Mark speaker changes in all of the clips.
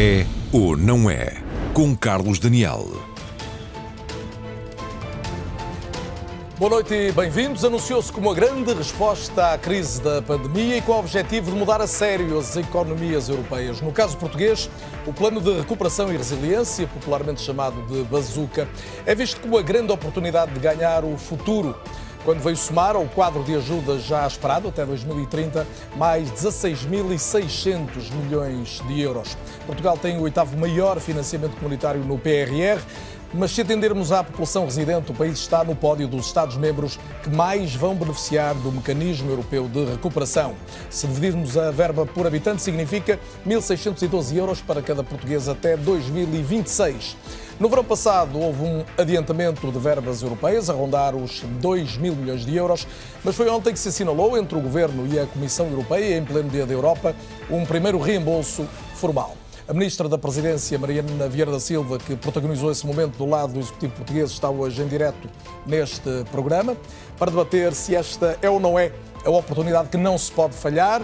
Speaker 1: É ou não é? Com Carlos Daniel.
Speaker 2: Boa noite e bem-vindos. Anunciou-se como uma grande resposta à crise da pandemia e com o objetivo de mudar a sério as economias europeias. No caso português, o Plano de Recuperação e Resiliência, popularmente chamado de Bazuca, é visto como a grande oportunidade de ganhar o futuro quando veio somar ao quadro de ajuda já esperado até 2030 mais 16.600 milhões de euros. Portugal tem o oitavo maior financiamento comunitário no PRR. Mas se atendermos à população residente, o país está no pódio dos Estados-membros que mais vão beneficiar do Mecanismo Europeu de Recuperação. Se dividirmos a verba por habitante, significa 1.612 euros para cada português até 2026. No verão passado houve um adiantamento de verbas europeias, a rondar os 2 mil milhões de euros, mas foi ontem que se assinalou entre o Governo e a Comissão Europeia, em pleno Dia da Europa, um primeiro reembolso formal. A Ministra da Presidência, Mariana Vieira da Silva, que protagonizou esse momento do lado do Executivo Português, está hoje em direto neste programa para debater se esta é ou não é a oportunidade que não se pode falhar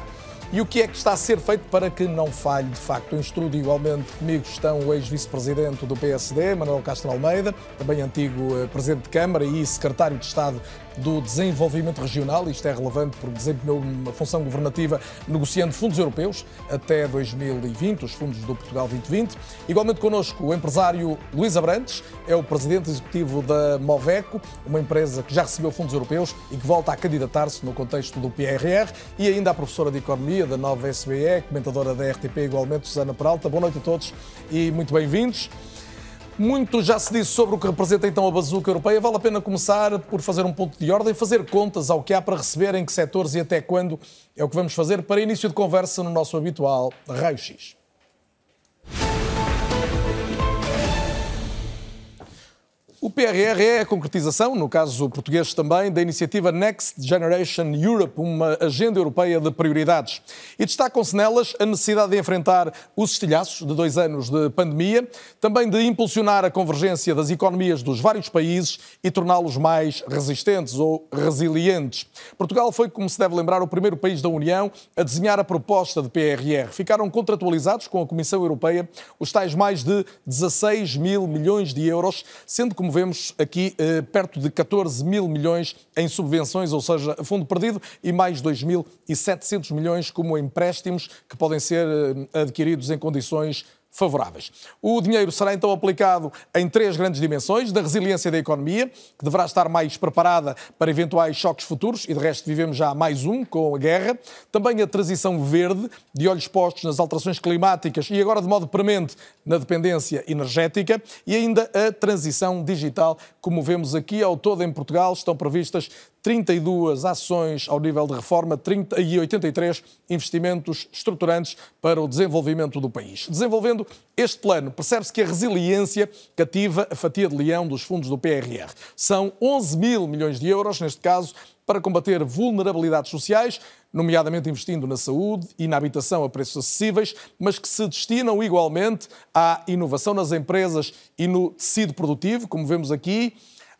Speaker 2: e o que é que está a ser feito para que não falhe de facto? Em estúdio, igualmente, comigo estão o ex-vice-presidente do PSD, Manuel Castro Almeida, também antigo eh, presidente de Câmara e secretário de Estado do Desenvolvimento Regional. Isto é relevante porque desempenhou uma função governativa negociando fundos europeus até 2020, os fundos do Portugal 2020. Igualmente connosco o empresário Luís Abrantes, é o presidente executivo da Moveco, uma empresa que já recebeu fundos europeus e que volta a candidatar-se no contexto do PRR, e ainda a professora de Economia da nova SBE, comentadora da RTP, igualmente Susana Peralta. Boa noite a todos e muito bem-vindos. Muito já se disse sobre o que representa então a bazuca europeia. Vale a pena começar por fazer um ponto de ordem, fazer contas ao que há para receber, em que setores e até quando. É o que vamos fazer para início de conversa no nosso habitual Raio X. O PRR é a concretização, no caso português também, da iniciativa Next Generation Europe, uma agenda europeia de prioridades. E destacam-se nelas a necessidade de enfrentar os estilhaços de dois anos de pandemia, também de impulsionar a convergência das economias dos vários países e torná-los mais resistentes ou resilientes. Portugal foi, como se deve lembrar, o primeiro país da União a desenhar a proposta de PRR. Ficaram contratualizados com a Comissão Europeia os tais mais de 16 mil milhões de euros, sendo como vemos aqui eh, perto de 14 mil milhões em subvenções, ou seja, fundo perdido, e mais 2.700 milhões como empréstimos que podem ser eh, adquiridos em condições favoráveis. O dinheiro será então aplicado em três grandes dimensões: da resiliência da economia, que deverá estar mais preparada para eventuais choques futuros, e de resto vivemos já mais um com a guerra. Também a transição verde, de olhos postos nas alterações climáticas e agora de modo premente na dependência energética. E ainda a transição digital, como vemos aqui ao todo em Portugal, estão previstas 32 ações ao nível de reforma 30 e 83 investimentos estruturantes para o desenvolvimento do país. Desenvolvendo este plano, percebe-se que a resiliência cativa a fatia de leão dos fundos do PRR. São 11 mil milhões de euros, neste caso, para combater vulnerabilidades sociais, nomeadamente investindo na saúde e na habitação a preços acessíveis, mas que se destinam igualmente à inovação nas empresas e no tecido produtivo, como vemos aqui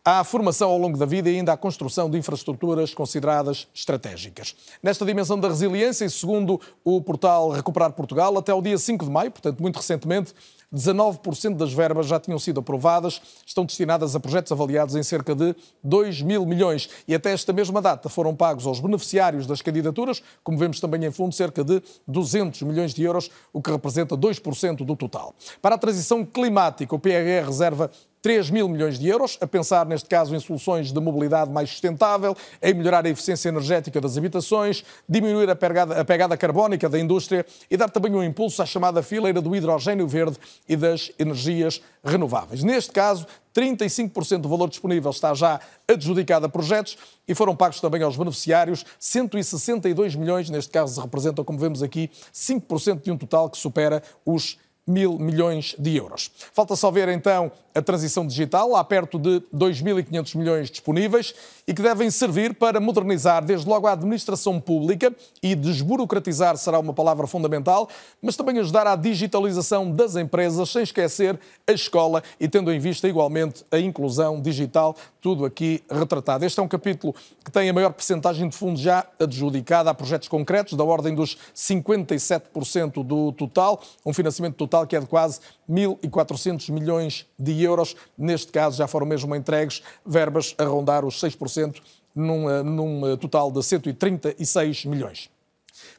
Speaker 2: à formação ao longo da vida e ainda à construção de infraestruturas consideradas estratégicas. Nesta dimensão da resiliência, e segundo o portal Recuperar Portugal, até o dia 5 de maio, portanto muito recentemente, 19% das verbas já tinham sido aprovadas, estão destinadas a projetos avaliados em cerca de 2 mil milhões. E até esta mesma data foram pagos aos beneficiários das candidaturas, como vemos também em fundo, cerca de 200 milhões de euros, o que representa 2% do total. Para a transição climática, o PRR reserva 3 mil milhões de euros, a pensar neste caso em soluções de mobilidade mais sustentável, em melhorar a eficiência energética das habitações, diminuir a pegada, a pegada carbónica da indústria e dar também um impulso à chamada fileira do hidrogênio verde e das energias renováveis. Neste caso, 35% do valor disponível está já adjudicado a projetos e foram pagos também aos beneficiários 162 milhões, neste caso representam, como vemos aqui, 5% de um total que supera os mil milhões de euros. Falta só ver então a transição digital, há perto de 2.500 milhões disponíveis e que devem servir para modernizar desde logo a administração pública e desburocratizar será uma palavra fundamental, mas também ajudar à digitalização das empresas, sem esquecer a escola e tendo em vista igualmente a inclusão digital, tudo aqui retratado. Este é um capítulo que tem a maior percentagem de fundos já adjudicada a projetos concretos, da ordem dos 57% do total, um financiamento total total que é de quase 1.400 milhões de euros. Neste caso, já foram mesmo entregues verbas a rondar os 6%, num, eh, num eh, total de 136 milhões.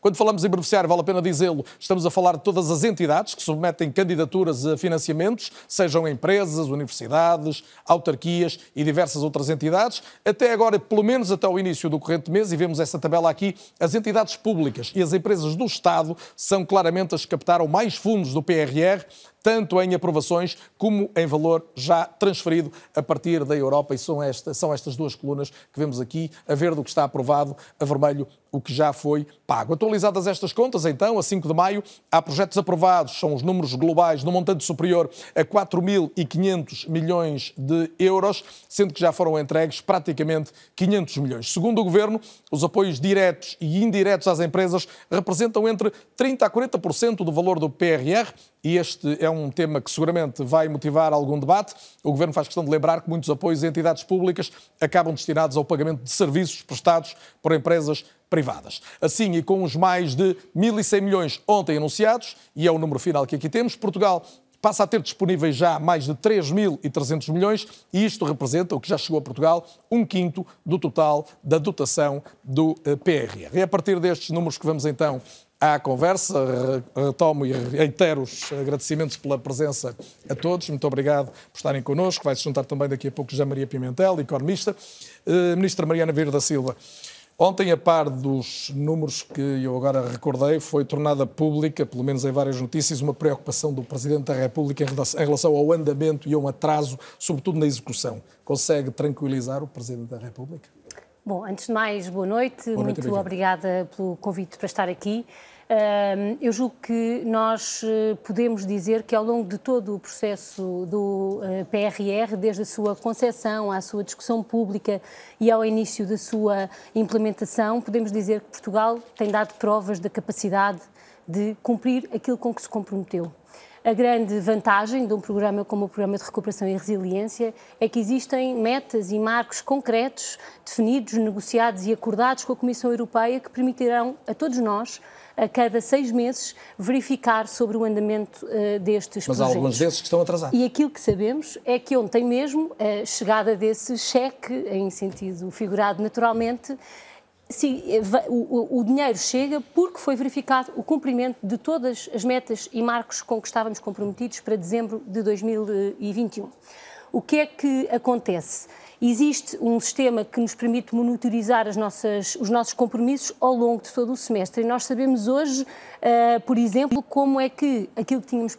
Speaker 2: Quando falamos em beneficiário, vale a pena dizê-lo, estamos a falar de todas as entidades que submetem candidaturas a financiamentos, sejam empresas, universidades, autarquias e diversas outras entidades. Até agora, pelo menos até o início do corrente mês, e vemos essa tabela aqui, as entidades públicas e as empresas do Estado são claramente as que captaram mais fundos do PRR, tanto em aprovações como em valor já transferido a partir da Europa. E são, esta, são estas duas colunas que vemos aqui, a verde o que está aprovado, a vermelho o que já foi pago. Atualizadas estas contas, então, a 5 de maio, há projetos aprovados, são os números globais, no montante superior a 4.500 milhões de euros, sendo que já foram entregues praticamente 500 milhões. Segundo o Governo, os apoios diretos e indiretos às empresas representam entre 30% a 40% do valor do PRR e este é um tema que seguramente vai motivar algum debate. O Governo faz questão de lembrar que muitos apoios a entidades públicas acabam destinados ao pagamento de serviços prestados por empresas privadas. Assim, e com os mais de 1.100 milhões ontem anunciados, e é o número final que aqui temos, Portugal passa a ter disponíveis já mais de 3.300 milhões e isto representa, o que já chegou a Portugal, um quinto do total da dotação do eh, PRR. É a partir destes números que vamos então à conversa. Retomo e reitero os agradecimentos pela presença a todos. Muito obrigado por estarem connosco. Vai se juntar também daqui a pouco José Maria Pimentel, economista. Uh, Ministra Mariana Vieira da Silva. Ontem, a par dos números que eu agora recordei, foi tornada pública, pelo menos em várias notícias, uma preocupação do Presidente da República em relação ao andamento e a um atraso, sobretudo na execução. Consegue tranquilizar o Presidente da República?
Speaker 3: Bom, antes de mais, boa noite. Boa noite Muito obrigada pelo convite para estar aqui. Eu julgo que nós eh, podemos dizer que ao longo de todo o processo do eh, PRR, desde a sua concepção à sua discussão pública e ao início da sua implementação, podemos dizer que Portugal tem dado provas da capacidade de cumprir aquilo com que se comprometeu. A grande vantagem de um programa como o Programa de Recuperação e Resiliência é que existem metas e marcos concretos, definidos, negociados e acordados com a Comissão Europeia que permitirão a todos nós a cada seis meses verificar sobre o andamento uh, destes
Speaker 2: Mas
Speaker 3: projetos. Mas
Speaker 2: há alguns desses que estão atrasados.
Speaker 3: E aquilo que sabemos é que ontem mesmo a chegada desse cheque, em sentido figurado naturalmente, Sim, eh, o, o, dinheiro chega porque foi verificado o cumprimento de todas as metas e marcos com que estávamos comprometidos para dezembro de 2021. O que é que acontece? Existe um sistema que nos permite monitorizar nossas, os nossos compromissos ao longo de todo o semestre. E nós sabemos hoje, uh, por exemplo, como é que aquilo que tínhamos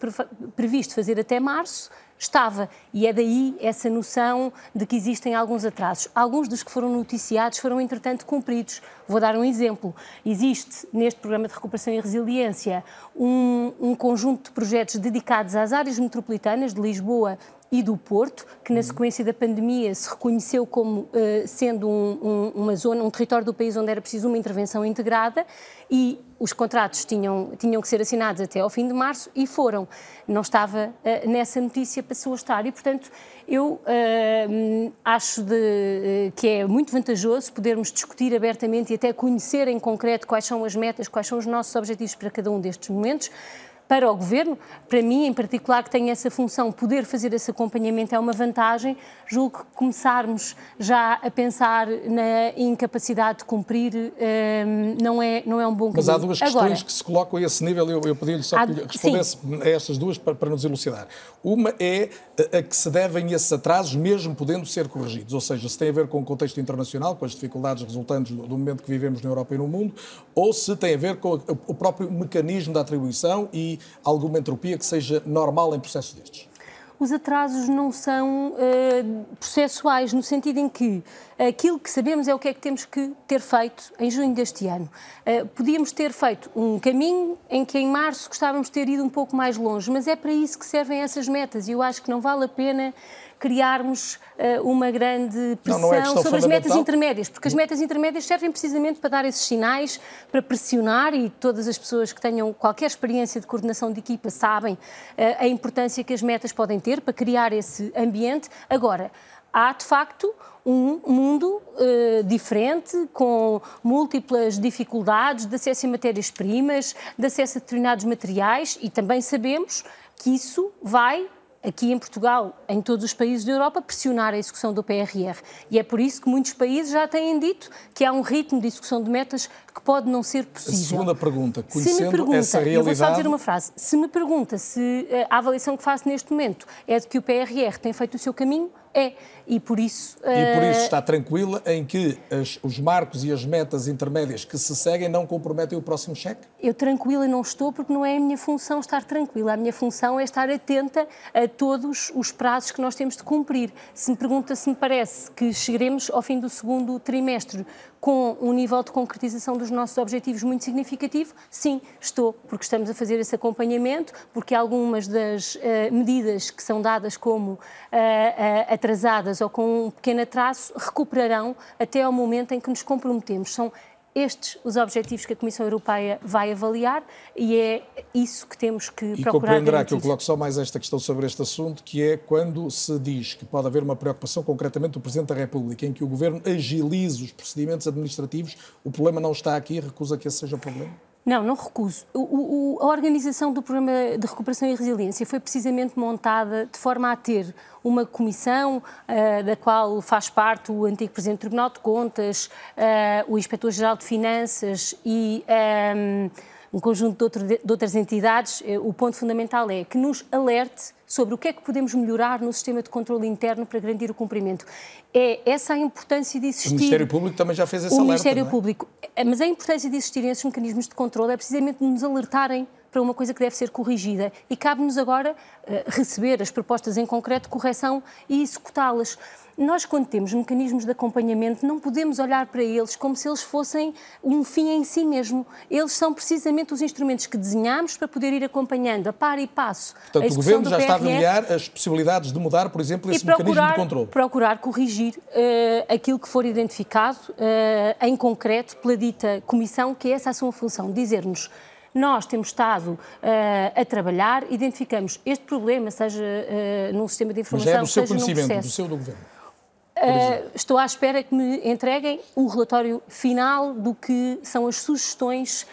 Speaker 3: previsto fazer até março estava. E é daí essa noção de que existem alguns atrasos. Alguns dos que foram noticiados foram, entretanto, cumpridos. Vou dar um exemplo. Existe neste programa de recuperação e resiliência um, um conjunto de projetos dedicados às áreas metropolitanas de Lisboa e do Porto, que na sequência da pandemia se reconheceu como uh, sendo um, um, uma zona, um território do país onde era preciso uma intervenção integrada e os contratos tinham, tinham que ser assinados até ao fim de março e foram. Não estava uh, nessa notícia, passou a estar e, portanto, eu uh, acho de, que é muito vantajoso podermos discutir abertamente e até conhecer em concreto quais são as metas, quais são os nossos objetivos para cada um destes momentos, para o Governo, para mim em particular, que tem essa função, poder fazer esse acompanhamento é uma vantagem. Julgo que começarmos já a pensar na incapacidade de cumprir um, não, é, não é um bom caminho.
Speaker 2: Mas há duas questões Agora, que se colocam a esse nível, eu, eu pedi-lhe só há, que respondesse sim. a estas duas para, para nos elucidar. Uma é a, a que se devem esses atrasos, mesmo podendo ser corrigidos, ou seja, se tem a ver com o contexto internacional, com as dificuldades resultantes do, do momento que vivemos na Europa e no mundo, ou se tem a ver com o próprio mecanismo da atribuição e alguma entropia que seja normal em processos destes?
Speaker 3: Os atrasos não são uh, processuais, no sentido em que aquilo que sabemos é o que é que temos que ter feito em junho deste ano. Uh, podíamos ter feito um caminho em que em março gostávamos de ter ido um pouco mais longe, mas é para isso que servem essas metas e eu acho que não vale a pena criarmos uh, uma grande pressão não, não é sobre as metas intermédias, porque as metas intermédias servem precisamente para dar esses sinais, para pressionar e todas as pessoas que tenham qualquer experiência de coordenação de equipa sabem uh, a importância que as metas podem ter para criar esse ambiente. Agora, há de facto um mundo uh, diferente, com múltiplas dificuldades de acesso a matérias-primas, de acesso a determinados materiais e também sabemos que isso vai aqui em Portugal, em todos os países da Europa, pressionar a execução do PRR. E é por isso que muitos países já têm dito que há um ritmo de execução de metas que pode não ser possível.
Speaker 2: A segunda pergunta, conhecendo se me pergunta, essa realidade... Eu
Speaker 3: vou só dizer uma frase. Se me pergunta se eh, a avaliação que faço neste momento é de que o PRR tem feito o seu caminho, é. E por isso.
Speaker 2: E por isso eh, está tranquila em que as, os marcos e as metas intermédias que se seguem não comprometem o próximo cheque?
Speaker 3: Eu tranquila não estou, porque não é a minha função estar tranquila. A minha função é estar atenta a todos os prazos que nós temos de cumprir. Se me pergunta se me parece que chegaremos ao fim do segundo trimestre com um nível de concretização dos nossos objetivos muito significativo? Sim, estou, porque estamos a fazer esse acompanhamento, porque algumas das uh, medidas que são dadas como uh, uh, atrasadas ou com um pequeno atraso recuperarão até ao momento em que nos comprometemos. São estes os objetivos que a Comissão Europeia vai avaliar e é isso que temos que
Speaker 2: e
Speaker 3: procurar
Speaker 2: E compreenderá
Speaker 3: garantir.
Speaker 2: que eu coloco só mais esta questão sobre este assunto, que é quando se diz que pode haver uma preocupação, concretamente do Presidente da República, em que o Governo agilize os procedimentos administrativos, o problema não está aqui, recusa que esse seja o problema?
Speaker 3: Não, não recuso. O, o, a organização do Programa de Recuperação e Resiliência foi precisamente montada de forma a ter uma comissão uh, da qual faz parte o antigo Presidente do Tribunal de Contas, uh, o Inspetor-Geral de Finanças e. Um, ehm, um conjunto de, outro, de, outras entidades, eh, o ponto fundamental é que nos alerte sobre o que é que podemos melhorar no sistema de controle interno para garantir o cumprimento. É essa a importância de existir. O
Speaker 2: Ministério Público também já fez esse
Speaker 3: o
Speaker 2: alerta.
Speaker 3: O Ministério
Speaker 2: é?
Speaker 3: Público. Eh, mas a importância de existirem esses mecanismos de controle é precisamente nos alertarem para uma coisa que deve ser corrigida e cabe-nos agora uh, receber as propostas em concreto de correção e executá-las. Nós, quando temos mecanismos de acompanhamento, não podemos olhar para eles como se eles fossem um fim em si mesmo. Eles são precisamente os instrumentos que desenhamos para poder ir acompanhando a par e passo.
Speaker 2: Portanto, o Governo já está a avaliar as possibilidades de mudar, por exemplo, esse procurar, mecanismo de controle.
Speaker 3: Procurar corrigir uh, aquilo que for identificado uh, em concreto pela dita Comissão, que é essa a sua função, dizer-nos nós temos estado uh, a trabalhar, identificamos este problema, seja uh, num sistema de informação, Mas é do
Speaker 2: seu
Speaker 3: seja
Speaker 2: conhecimento,
Speaker 3: processo.
Speaker 2: do seu do Governo.
Speaker 3: Uh, estou à espera que me entreguem o relatório final do que são as sugestões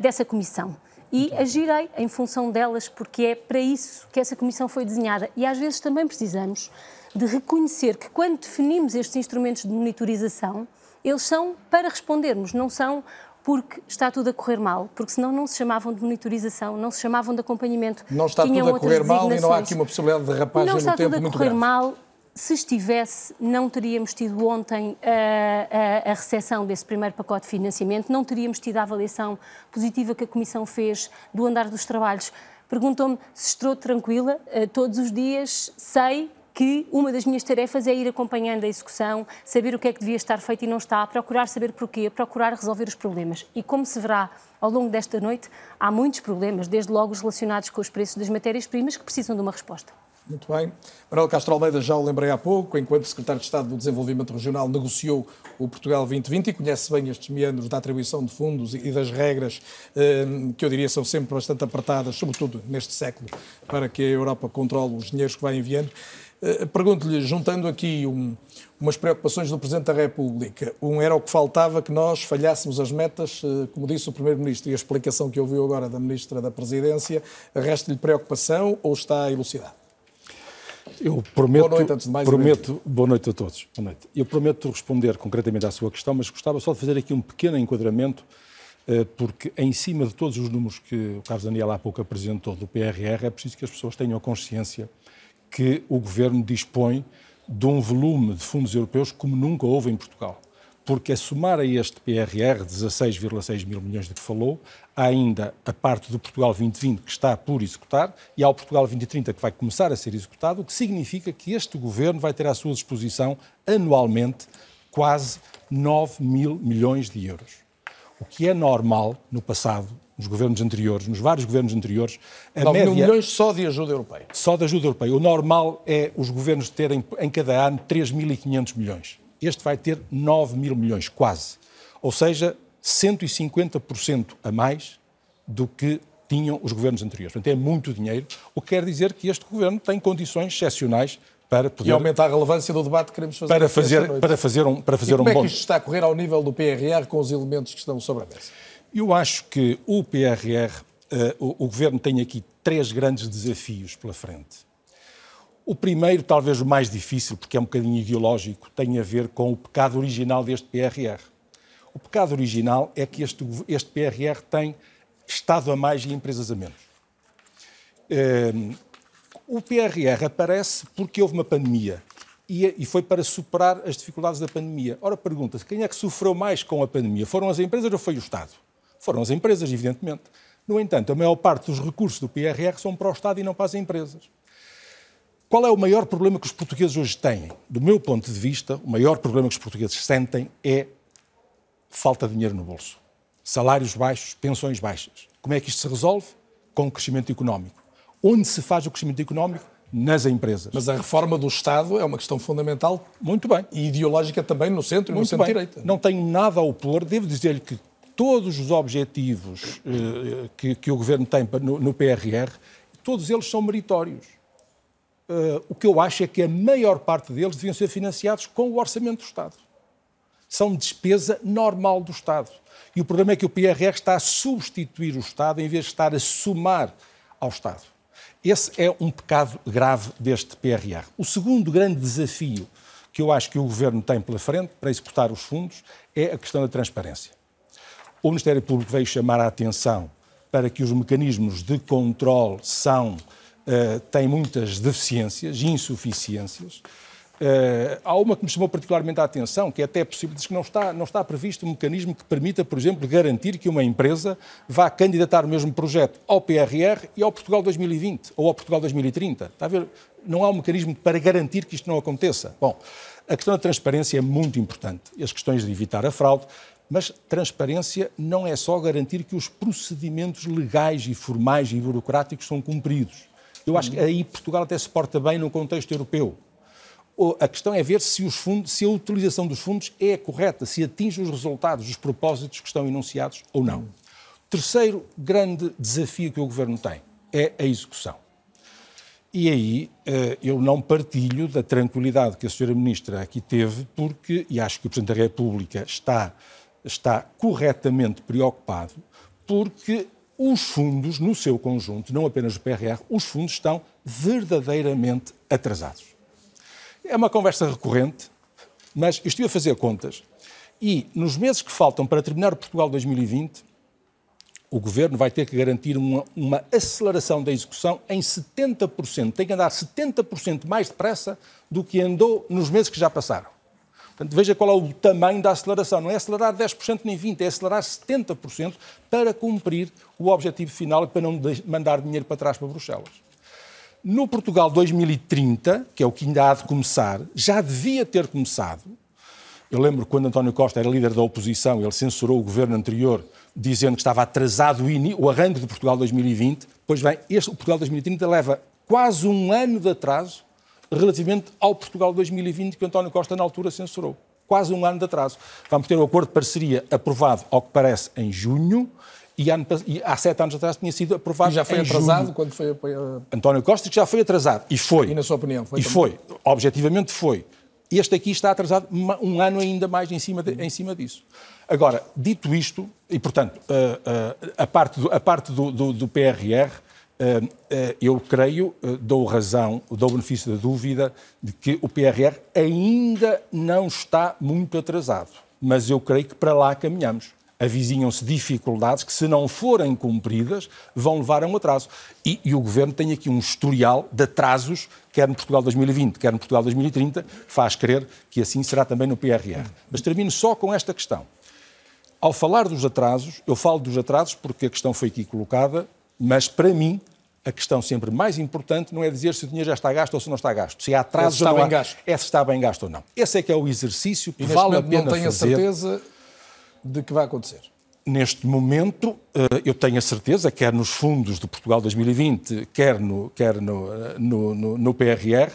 Speaker 3: dessa comissão. E agirei em função delas, porque é para isso que essa comissão foi desenhada. E às vezes também precisamos de reconhecer que quando definimos estes instrumentos de monitorização, eles são para respondermos, não são porque está tudo a correr mal, porque senão não se chamavam de monitorização, não se chamavam de acompanhamento.
Speaker 2: Não está tudo a correr mal e não há aqui uma possibilidade de rapagem no tempo muito grande.
Speaker 3: Não está tudo a correr mal se estivesse, não teríamos tido ontem a, a, a recepção desse primeiro pacote de financiamento, não teríamos tido a avaliação positiva que a Comissão fez do andar dos trabalhos. Perguntou-me se estou tranquila. Uh, todos os dias sei que uma das minhas tarefas é ir acompanhando a execução, saber o que é que devia estar feito e não está, procurar saber porquê, procurar resolver os problemas. E como se verá ao longo desta noite, há muitos problemas, desde logo os relacionados com os preços das matérias-primas, que precisam de uma resposta.
Speaker 2: Muito bem. Manuel Castro Almeida, já o lembrei há pouco, enquanto Secretário de Estado do Desenvolvimento Regional negociou o Portugal 2020 e conhece bem estes meandros da atribuição de fundos e das regras eh, que eu diria são sempre bastante apertadas, sobretudo neste século, para que a Europa controle os dinheiros que vai enviando. Eh, pergunto-lhe, juntando aqui um, umas preocupações do Presidente da República, um era o que faltava que nós falhássemos as metas, eh, como disse o Primeiro-Ministro, e a explicação que ouviu agora da Ministra da Presidência, resta-lhe preocupação ou está elucidado?
Speaker 4: Eu prometo, boa noite, antes de mais prometo, boa noite a todos. Boa noite. Eu prometo responder concretamente à sua questão, mas gostava só de fazer aqui um pequeno enquadramento, eh, porque em cima de todos os números que o Carlos Daniel há pouco apresentou do PRR, é preciso que as pessoas tenham consciência que o Governo dispõe de um volume de fundos europeus como nunca houve em Portugal porque a somar a este PRR 16,6 mil milhões de que falou, há ainda a parte do Portugal 2020 que está por executar e há o Portugal 2030 que vai começar a ser executado, o que significa que este governo vai ter à sua disposição anualmente quase 9 mil milhões de euros. O que é normal no passado, nos governos anteriores, nos vários governos anteriores.
Speaker 2: A 9 média, mil milhões só de ajuda europeia.
Speaker 4: Só de ajuda europeia. O normal é os governos terem em cada ano 3.500 milhões. Este vai ter 9 mil milhões, quase. Ou seja, 150% a mais do que tinham os governos anteriores. Portanto, é muito dinheiro, o que quer dizer que este governo tem condições excepcionais para poder...
Speaker 2: E aumenta a relevância do debate que queremos fazer.
Speaker 4: Para fazer, para fazer um, para fazer
Speaker 2: e como
Speaker 4: um
Speaker 2: é que isto está a correr ao nível do PRR com os elementos que estão sobre a mesa?
Speaker 4: Eu acho que o PRR, uh, o, o Governo tem aqui três grandes desafios pela frente. O primeiro, talvez o mais difícil, porque é um bocadinho ideológico, tem a ver com o pecado original deste PRR. O pecado original é que este, este PRR tem Estado a mais e empresas a menos. Um, o PRR aparece porque houve uma pandemia e, foi para superar as dificuldades da pandemia. Ora, pergunta-se, quem é que sofreu mais com a pandemia? Foram as empresas ou foi o Estado? Foram as empresas, evidentemente. No entanto, a maior parte dos recursos do PRR são para o Estado e não para as empresas. Qual é o maior problema que os portugueses hoje têm? Do meu ponto de vista, o maior problema que os portugueses sentem é falta de dinheiro no bolso. Salários baixos, pensões baixas. Como é que isto se resolve? Com o crescimento económico. Onde se faz o crescimento económico? Nas empresas.
Speaker 2: Mas a reforma do Estado é uma questão fundamental.
Speaker 4: Muito bem.
Speaker 2: E ideológica também no centro e no centro-direita.
Speaker 4: Não tenho nada a opor. Devo dizer-lhe que todos os objetivos eh, que, que, o Governo tem no, no PRR, todos eles são meritórios uh, o que eu acho é que a maior parte deles deviam ser financiados com o orçamento do Estado. São despesa normal do Estado. E o problema é que o PRR está a substituir o Estado em vez de estar a somar ao Estado. Esse é um pecado grave deste PRR. O segundo grande desafio que eu acho que o Governo tem pela frente para executar os fundos é a questão da transparência. O Ministério Público veio chamar a atenção para que os mecanismos de controle são uh, tem muitas deficiências e insuficiências. Uh, há uma que me chamou particularmente a atenção, que é até possível, diz que não está, não está previsto um mecanismo que permita, por exemplo, garantir que uma empresa vá candidatar o mesmo projeto ao PRR e ao Portugal 2020 ou ao Portugal 2030. Está a ver? Não há um mecanismo para garantir que isto não aconteça. Bom, a questão da transparência é muito importante. As questões de evitar a fraude, mas transparência não é só garantir que os procedimentos legais e formais e burocráticos são cumpridos. Eu acho que aí Portugal até se porta bem no contexto europeu. A questão é ver se, fundos, se, a utilização dos fundos é correta, se atinge os resultados, os propósitos que estão enunciados ou não. Terceiro grande desafio que o Governo tem é a execução. E aí eh, eu não partilho da tranquilidade que a Sra. Ministra aqui teve, porque, e acho que o Presidente da República está, está corretamente preocupado, porque os fundos, no seu conjunto, não apenas o PRR, os fundos estão verdadeiramente atrasados. É uma conversa recorrente, mas eu estive a fazer contas e nos meses que faltam para terminar o Portugal 2020, o Governo vai ter que garantir uma, uma aceleração da execução em 70%. Tem que andar 70% mais depressa do que andou nos meses que já passaram. Portanto, veja qual é o tamanho da aceleração. Não é acelerar 10% nem 20%, é acelerar 70% para cumprir o objetivo final e para não mandar dinheiro para trás para Bruxelas. No Portugal 2030, que é o que ainda há de começar, já devia ter começado. Eu lembro quando António Costa era líder da oposição, ele censurou o governo anterior, dizendo que estava atrasado o arranque de Portugal 2020. Pois bem, este, o Portugal 2030 leva quase um ano de atraso relativamente ao Portugal 2020 que António Costa na altura censurou. Quase um ano de atraso. Vamos ter o acordo de parceria aprovado, ao que parece, em junho, e, ano, e há sete anos atrás tinha sido aprovado.
Speaker 2: E já foi atrasado junho. quando foi
Speaker 4: apoiado? António Costa que já foi atrasado. E foi.
Speaker 2: E na sua opinião?
Speaker 4: Foi e também? foi. Objetivamente foi. Este aqui está atrasado um ano ainda mais em cima, de, em cima disso. Agora, dito isto, e portanto, a, a, a parte, do, a parte do, do, do PRR, eu creio, eh, dou razão, dou benefício da dúvida, de que o PRR ainda não está muito atrasado. Mas eu creio que para lá caminhamos. Avizinham-se dificuldades que, se não forem cumpridas, vão levar a um atraso. E, e, o Governo tem aqui um historial de atrasos, quer no Portugal 2020, quer no Portugal 2030, faz crer que assim será também no PRR. Mas termino só com esta questão. Ao falar dos atrasos, eu falo dos atrasos porque a questão foi aqui colocada, mas para mim a questão sempre mais importante não é dizer se o dinheiro já está gasto ou se não está gasto, se há atrasos
Speaker 2: está
Speaker 4: ou
Speaker 2: não bem gasto.
Speaker 4: é se está bem gasto ou não. Esse é que é o exercício que e vale a pena
Speaker 2: não tenho
Speaker 4: fazer.
Speaker 2: a certeza de que vai acontecer.
Speaker 4: Neste momento, eu tenho a certeza, quer nos fundos do Portugal 2020, quer no, quer no, eh, no, no, no PRR,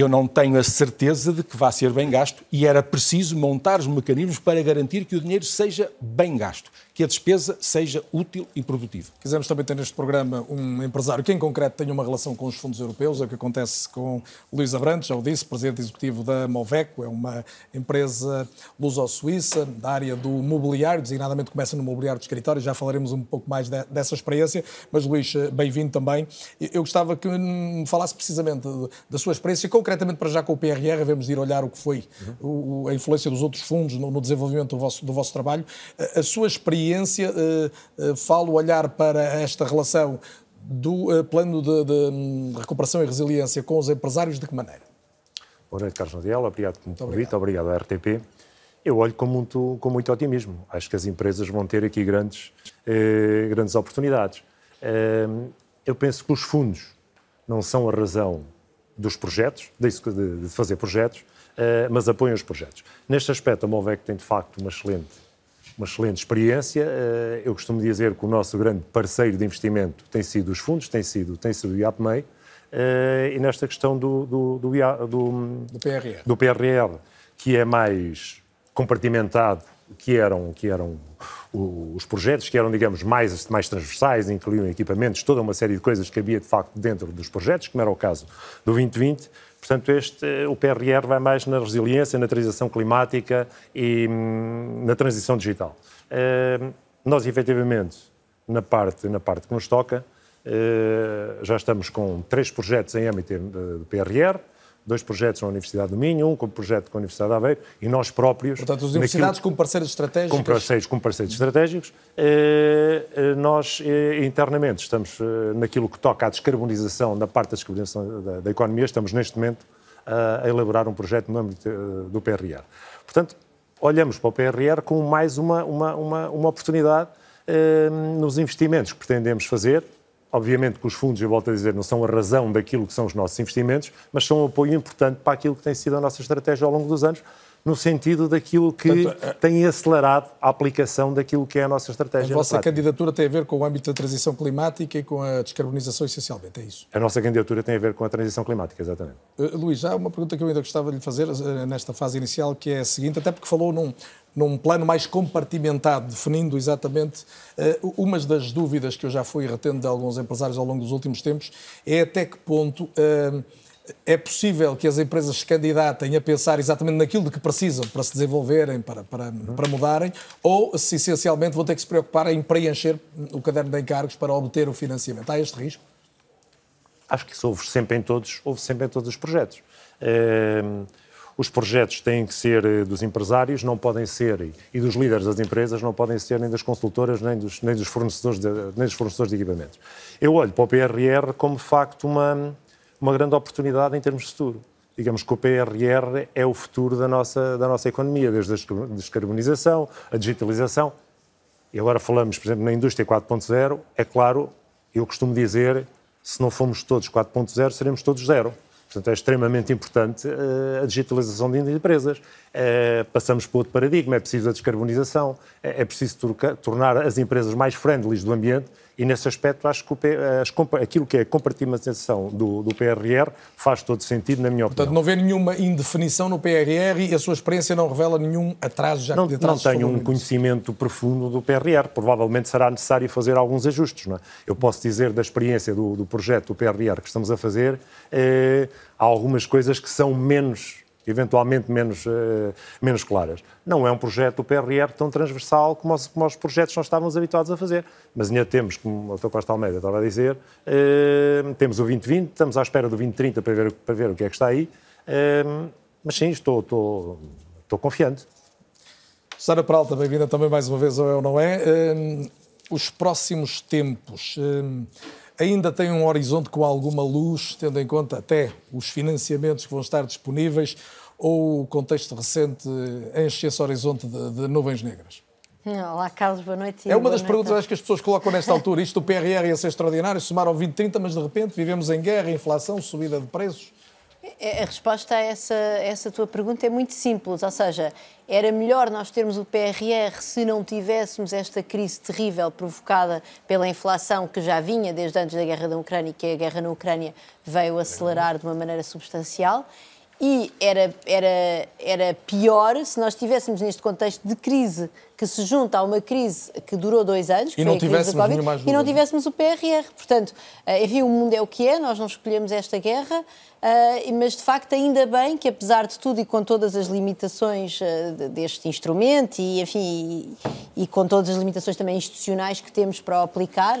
Speaker 4: eu não tenho a certeza de que vai ser bem gasto e era preciso montar os mecanismos para garantir que o dinheiro seja bem gasto, que a despesa seja útil e produtiva.
Speaker 2: Quisemos também ter neste programa um empresário que, em concreto, tenha uma relação com os fundos europeus, é o que acontece com Luís Abrantes, já o disse, presidente executivo da Moveco, é uma empresa luso-suíça da área do mobiliário, designadamente começa no mobiliário de escritório, já falaremos um um pouco mais de, dessa experiência. Mas, Luís, bem-vindo também. Eu gostava que me falasse precisamente da sua experiência, concretamente para já com o PRR, de ir olhar o que foi uhum. o, a influência dos outros fundos no, no desenvolvimento do vosso, do vosso trabalho. A, a sua experiência, uh, uh, falo olhar para esta relação do uh, plano de, de, recuperação e resiliência com os empresários, de que maneira?
Speaker 5: Boa noite, Carlos Nadiel. Obrigado pelo convite, obrigado. obrigado à RTP. Eu olho com muito, com muito otimismo. Acho que as empresas vão ter aqui grandes, eh, grandes oportunidades. Eh, eu penso que os fundos não são a razão dos projetos, de, de fazer projetos, eh, mas apoiam os projetos. Neste aspecto, a Movec tem de facto uma excelente, uma excelente experiência. Eh, eu costumo dizer que o nosso grande parceiro de investimento tem sido os fundos, tem sido, tem sido o IAPMEI, e nesta questão do, do, do, do,
Speaker 2: do PRR.
Speaker 5: do PRR, que é mais compartimentado, que eram, que eram os projetos, que eram, digamos, mais, mais transversais, incluíam equipamentos, toda uma série de coisas que havia, de facto, dentro dos projetos, como era o caso do 2020. Portanto, este, o PRR vai mais na resiliência, na transição climática e hum, na transição digital. Uh, nós, efetivamente, na parte, na parte que nos toca, eh, já estamos com três projetos em âmbito do PRR, dois projetos na Universidade do Minho, um com projeto com a Universidade de Aveiro e nós próprios.
Speaker 2: Portanto, as universidades naquilo, como parceiros estratégicos.
Speaker 5: Com parceiros, com parceiros estratégicos. Eh, eh, nós internamente estamos naquilo que toca à descarbonização da parte da descarbonização da, da economia, estamos neste momento a elaborar um projeto no âmbito do PRR. Portanto, olhamos para o PRR como mais uma, uma, uma, uma oportunidade nos investimentos que pretendemos fazer Obviamente que os fundos, eu volto a dizer, não são a razão daquilo que são os nossos investimentos, mas são um apoio importante para aquilo que tem sido a nossa estratégia ao longo dos anos, no sentido daquilo que Portanto, tem acelerado a aplicação daquilo que é a nossa estratégia.
Speaker 2: A vossa candidatura tem a ver com o âmbito da transição climática e com a descarbonização, essencialmente, é isso?
Speaker 5: A nossa candidatura tem a ver com a transição climática, exatamente.
Speaker 2: Uh, Luís, há uma pergunta que eu ainda gostava de lhe fazer uh, nesta fase inicial, que é a seguinte, até porque falou num, num plano mais compartimentado, definindo exatamente uh, umas das dúvidas que eu já fui retendo de alguns empresários ao longo dos últimos tempos, é até que ponto uh, é possível que as empresas se candidatem a pensar exatamente naquilo de que precisam para se desenvolverem, para, para, para mudarem, ou se essencialmente vão ter que se preocupar em preencher o caderno de encargos para obter o financiamento. Há este risco?
Speaker 5: Acho que isso houve sempre em todos, houve sempre em todos os projetos. Uh, os projetos têm que ser eh, dos empresários, não podem ser, e dos líderes das empresas, não podem ser nem das consultoras, nem dos, nem dos, fornecedores, de, nem dos fornecedores de equipamentos. Eu olho para o PRR como, de facto, uma, uma grande oportunidade em termos de futuro. Digamos que o PRR é o futuro da nossa, da nossa economia, desde a descarbonização, a digitalização. E agora falamos, por exemplo, na indústria 4.0, é claro, eu costumo dizer, se não formos todos 4.0, seremos todos zero. Portanto, é extremamente importante uh, a digitalização de empresas. Uh, passamos para outro paradigma, é preciso a descarbonização, é, é preciso tornar as empresas mais friendly do ambiente e nesse aspecto acho que as, aquilo que é a compartimentação do, do, PRR faz todo sentido, na minha opinião.
Speaker 2: Portanto, não vê nenhuma indefinição no PRR e a sua experiência não revela nenhum atraso já
Speaker 5: não,
Speaker 2: que
Speaker 5: Não tenho um conhecimento profundo do PRR. Provavelmente será necessário fazer alguns ajustes. É? Eu posso dizer da experiência do, do, projeto do PRR que estamos a fazer, eh, há algumas coisas que são menos eventualmente menos, uh, menos claras. Não é um projeto do PRR tão transversal como os, como os projetos nós estávamos habituados a fazer. Mas ainda temos, como o Dr. Costa Almeida estava a dizer, uh, temos o 2020, estamos à espera do 2030 para ver, para ver o que é que está aí. Uh, mas sim, estou, estou, estou confiante.
Speaker 2: Sara Peralta, bem-vinda também mais uma vez ao Eu Não É. os próximos tempos ainda tem um horizonte com alguma luz, tendo em conta até os financiamentos que vão estar disponíveis, ou o contexto recente enche esse horizonte de, de nuvens negras?
Speaker 6: Olá, Carlos, boa noite.
Speaker 2: É uma das perguntas acho que as pessoas colocam nesta altura. Isto do PRR ia ser extraordinário, somaram 2030, mas de repente vivemos em guerra, inflação, subida de preços.
Speaker 6: A resposta a essa, essa tua pergunta é muito simples, ou seja, era melhor nós termos o PRR se não tivéssemos esta crise terrível provocada pela inflação que já vinha desde antes da guerra da Ucrânia e que a guerra na Ucrânia veio acelerar de uma maneira substancial. E era, era, era pior se nós estivéssemos neste contexto de crise que se junta a uma crise que durou dois anos, que
Speaker 2: e
Speaker 6: foi
Speaker 2: não
Speaker 6: a crise da Covid,
Speaker 2: mais
Speaker 6: e não tivéssemos o PRR. Portanto, eh, enfim, o mundo é o que é, nós não escolhemos esta guerra, eh, mas de facto ainda bem que apesar de tudo e com todas as limitações eh, deste instrumento e, enfim, e, e com todas as limitações também institucionais que temos para o aplicar,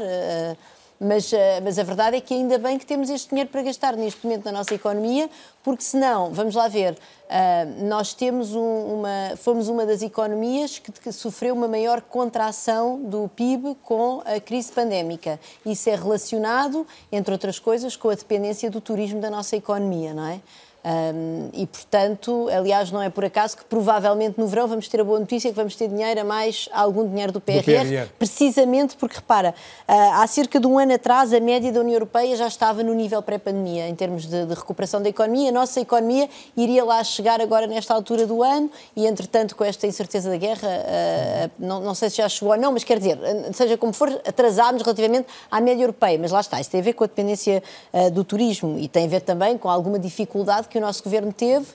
Speaker 6: mas, eh, mas a verdade é que ainda bem que temos este dinheiro para gastar neste momento na nossa economia, porque senão, vamos lá ver, uh, nós temos um, uma, fomos uma das economias que, que, sofreu uma maior contração do PIB com a crise pandémica. Isso é relacionado, entre outras coisas, com a dependência do turismo da nossa economia, não é? Um, e, portanto, aliás, não é por acaso que provavelmente no verão vamos ter a boa notícia que vamos ter dinheiro a mais, algum dinheiro do PRR, do PRR. precisamente porque, repara, uh, há cerca de um ano atrás a média da União Europeia já estava no nível pré-pandemia em termos de, de, recuperação da economia. A nossa economia iria lá chegar agora nesta altura do ano e, entretanto, com esta incerteza da guerra, uh, não, não, sei se já chegou ou não, mas quer dizer, seja como for, atrasámos relativamente à média europeia. Mas lá está, isso tem a ver com a dependência uh, do turismo e tem a ver também com alguma dificuldade que o nosso governo teve,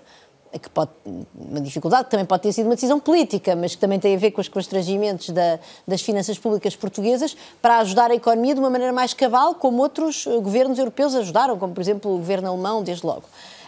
Speaker 6: que pode, uma dificuldade que também pode ter sido uma decisão política, mas que também tem a ver com os constrangimentos da, das finanças públicas portuguesas para ajudar a economia de uma maneira mais cabal, como outros eh, governos europeus ajudaram, como por exemplo o governo alemão, desde logo.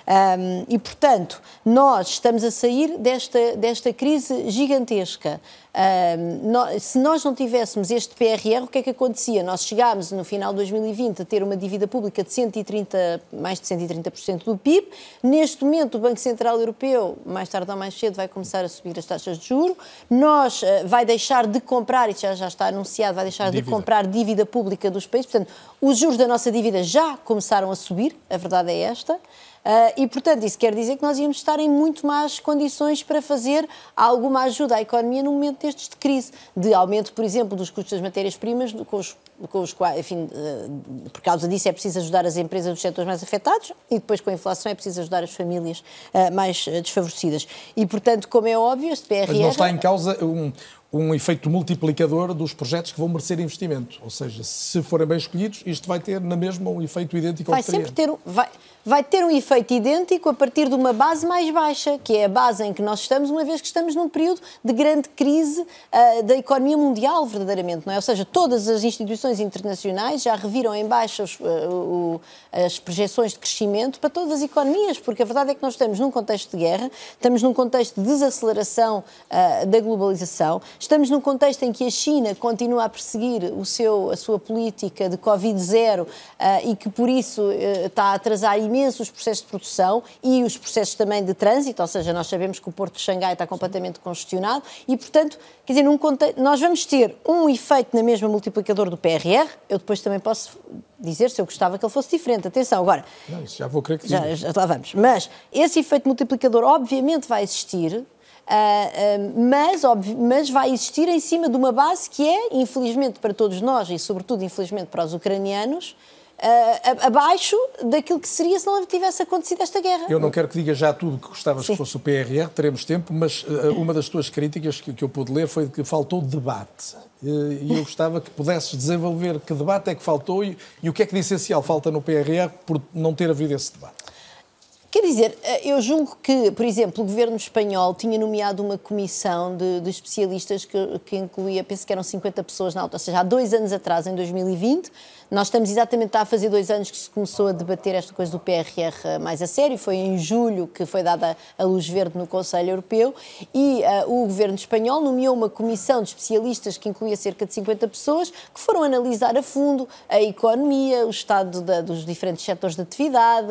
Speaker 6: Um, e, portanto, nós estamos a sair desta, desta crise gigantesca. Um, nós, se nós não tivéssemos este PRR, o que é que acontecia? Nós chegámos no final de 2020 a ter uma dívida pública de 130, mais de 130% do PIB. Neste momento, o Banco Central Europeu, mais tarde ou mais cedo, vai começar a subir as taxas de juro. Nós uh, vai deixar de comprar, isso já, já está anunciado, vai deixar dívida. de comprar dívida pública dos países. Portanto, os juros da nossa dívida já começaram a subir, a verdade é esta. Uh, e, portanto, isso quer dizer que nós íamos estar em muito mais condições para fazer alguma ajuda à economia no momento destes de crise, de aumento, por exemplo, dos custos das matérias-primas, com os, com os quais, enfim, uh, por causa disso é preciso ajudar as empresas dos setores mais afetados e depois com a inflação é preciso ajudar as famílias uh, mais desfavorecidas. E, portanto, como é óbvio, este PRR...
Speaker 2: Mas não está em causa um, um efeito multiplicador dos projetos que vão merecer investimento. Ou seja, se forem bem escolhidos, isto vai ter na mesma um efeito idêntico
Speaker 6: vai ao que sempre ter um, vai, vai ter um efeito idêntico a partir de uma base mais baixa, que é a base em que nós estamos, uma vez que estamos num período de grande crise uh, da economia mundial, verdadeiramente, não é? Ou seja, todas as instituições internacionais já reviram em baixa os, uh, as projeções de crescimento para todas as economias, porque a verdade é que nós estamos num contexto de guerra, estamos num contexto de desaceleração uh, da globalização, estamos num contexto em que a China continua a perseguir o seu, a sua política de Covid-0 e que por isso está a atrasar imensamente imenso os processos de produção e os processos também de trânsito, ou seja, nós sabemos que o Porto de Xangai está completamente congestionado e, portanto, quer dizer, contexto, nós vamos ter um efeito na mesma multiplicador do PRR, eu depois também posso dizer se eu gostava que ele fosse diferente. Atenção, agora.
Speaker 2: Não, isso já vou crer que
Speaker 6: já, já lá vamos. Mas esse efeito multiplicador, obviamente, vai existir. Uh, uh, mas, óbvio, mas vai existir em cima de uma base que é, infelizmente para todos nós e, sobretudo, infelizmente para os ucranianos, uh, abaixo daquilo que seria se não tivesse acontecido esta guerra.
Speaker 2: Eu não quero que diga já tudo que gostavas Sim. que fosse o PRR, teremos tempo, mas uh, uma das tuas críticas que, que, eu pude ler foi que faltou debate. Uh, e eu gostava que pudesses desenvolver que debate é que faltou e, e o que é que de essencial falta no PRR por não ter havido esse debate.
Speaker 6: Quer dizer, eu julgo que, por exemplo, o governo espanhol tinha nomeado uma comissão de, de especialistas que, que, incluía, penso que eram 50 pessoas na alta, ou seja, há dois anos atrás, em 2020, nós estamos exatamente a fazer dois anos que se começou a debater esta coisa do PRR mais a sério, foi em julho que foi dada a luz verde no Conselho Europeu e uh, o governo espanhol nomeou uma comissão de especialistas que incluía cerca de 50 pessoas que foram analisar a fundo a economia, o estado da, dos diferentes setores de atividade,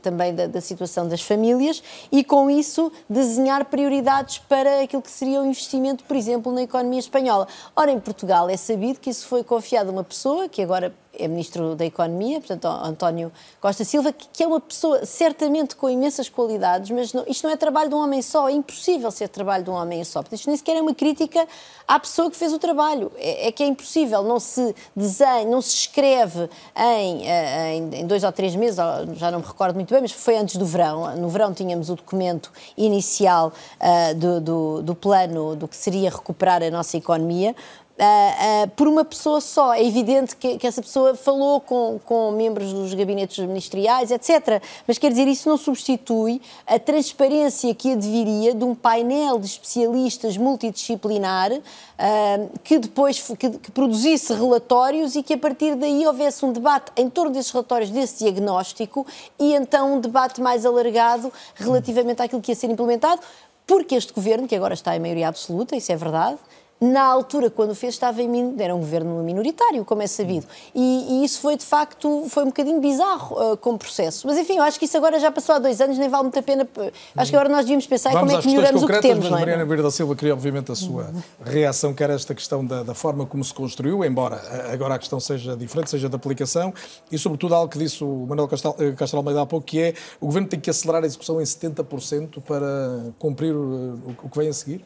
Speaker 6: também da, da situação das famílias e com isso desenhar prioridades para aquilo que seria o investimento, por exemplo, na economia espanhola. Ora, em Portugal é sabido que isso foi confiado a uma pessoa que agora é Ministro da Economia, portanto, António Costa Silva, que é uma pessoa certamente com imensas qualidades, mas não, isto não é trabalho de um homem só, é impossível ser trabalho de um homem só. Portanto, isto nem sequer é uma crítica à pessoa que fez o trabalho, é, é que é impossível, não se desenha, não se escreve em, eh, em, em, dois ou três meses, já não me recordo muito bem, mas foi antes do verão. No verão tínhamos o documento inicial uh, do, do, do plano do que seria recuperar a nossa economia, uh, uh, por uma pessoa só. É evidente que, que, essa pessoa falou com, com membros dos gabinetes ministeriais, etc. Mas quer dizer, isso não substitui a transparência que adviria de um painel de especialistas multidisciplinar uh, que depois que, que produzisse relatórios e que a partir daí houvesse um debate em torno desses relatórios, desse diagnóstico e então um debate mais alargado relativamente àquilo que ia ser implementado, porque este governo, que agora está em maioria absoluta, isso é verdade, na altura, quando fez, estava em, era um governo minoritário, como é sabido. E, e isso foi, de facto, foi um bocadinho bizarro uh, como processo. Mas, enfim, eu acho que isso agora já passou há dois anos, nem vale muito a pena. Acho que agora nós devíamos pensar
Speaker 2: Vamos
Speaker 6: como é que melhoramos o que temos.
Speaker 2: Mas
Speaker 6: não é?
Speaker 2: Mariana Vieira da Silva queria, obviamente, a sua reação, que era esta questão da, da, forma como se construiu, embora agora a questão seja diferente, seja de aplicação, e, sobretudo, algo que disse o Manuel Castro, eh, Castro Almeida há pouco, que é o governo tem que acelerar a execução em 70% para cumprir o, o que vem a seguir?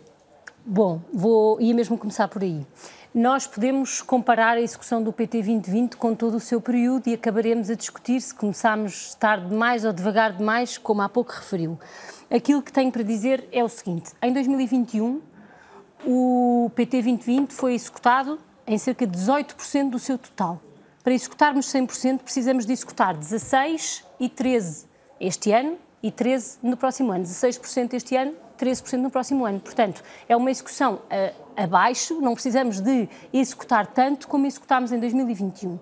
Speaker 3: Bom, vou ia mesmo começar por aí. Nós podemos comparar a execução do PT 2020 com todo o seu período e acabaremos a discutir se começámos tarde demais ou devagar demais, como há pouco referiu. Aquilo que tenho para dizer é o seguinte: em 2021, o PT 2020 foi executado em cerca de 18% do seu total. Para executarmos 100%, precisamos de executar 16 e 13 este ano e 13 no próximo ano. 16% este ano, 13% no próximo ano. Portanto, é uma execução uh, abaixo, não precisamos de executar tanto como executámos em 2021.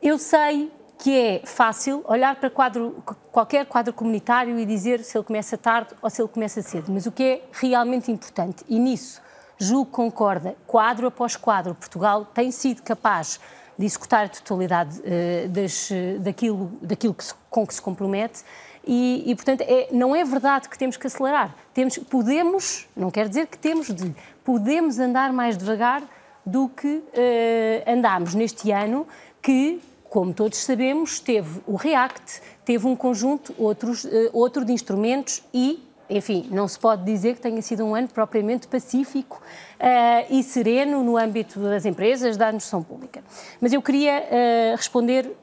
Speaker 3: Eu sei que é fácil olhar para quadro, qualquer quadro comunitário e dizer se ele começa tarde ou se ele começa cedo, mas o que é realmente importante, e nisso julgo concorda, quadro após quadro, Portugal tem sido capaz de executar a totalidade uh, das, daquilo, daquilo que se, com que se compromete, e, e, portanto, é, não é verdade que temos que acelerar. Temos, podemos, não quer dizer que temos de, podemos andar mais devagar do que uh, andámos neste ano, que, como todos sabemos, teve o REACT, teve um conjunto outros, uh, outro de instrumentos e enfim, não se pode dizer que tenha sido um ano propriamente pacífico uh, e sereno no âmbito das empresas, da administração pública. Mas eu queria uh, responder uh,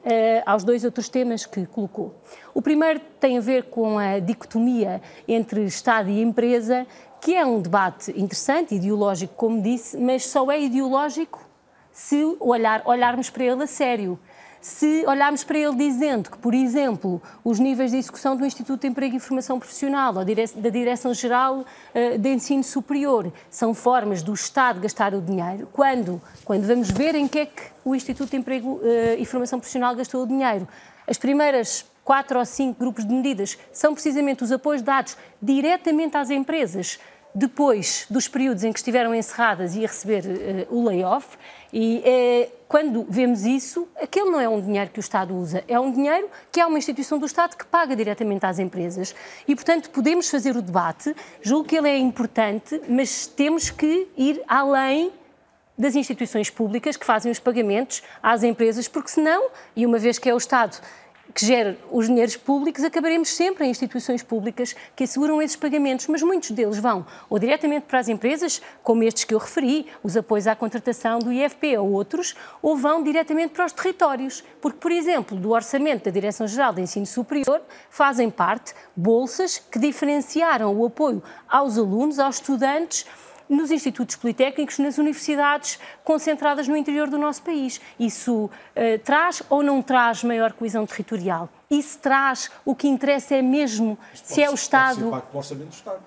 Speaker 3: aos dois outros temas que colocou. O primeiro tem a ver com a dicotomia entre Estado e empresa, que é um debate interessante, ideológico, como disse, mas só é ideológico se olhar, olharmos para ele a sério se olharmos para ele dizendo que, por exemplo, os níveis de execução do Instituto de Emprego e Formação Profissional ou da Direção-Geral eh, de Ensino Superior são formas do Estado gastar o dinheiro, quando, quando vamos ver em que é que o Instituto de Emprego eh, e Formação Profissional gastou o dinheiro, as primeiras quatro ou cinco grupos de medidas são precisamente os apoios dados diretamente às empresas depois dos períodos em que estiveram encerradas e a receber uh, o layoff. E uh, quando vemos isso, aquele não é um dinheiro que o Estado usa, é um dinheiro que é uma instituição do Estado que paga diretamente às empresas. E, portanto, podemos fazer o debate, julgo que ele é importante, mas temos que ir além das instituições públicas que fazem os pagamentos às empresas, porque senão, e uma vez que é o Estado que gera os dinheiros públicos, acabaremos sempre em instituições públicas que asseguram esses pagamentos, mas muitos deles vão ou diretamente para as empresas, como estes que eu referi, os apoios à contratação do IFP ou outros, ou vão diretamente para os territórios, porque, por exemplo, do orçamento da Direção-Geral de Ensino Superior fazem parte bolsas que diferenciaram o apoio aos alunos, aos estudantes, nos institutos politécnicos, nas universidades concentradas no interior do nosso país. Isso uh, traz ou não traz maior coesão territorial? Isso traz, o que interessa é mesmo se é o Estado.
Speaker 4: Pode ser orçamento do Estado.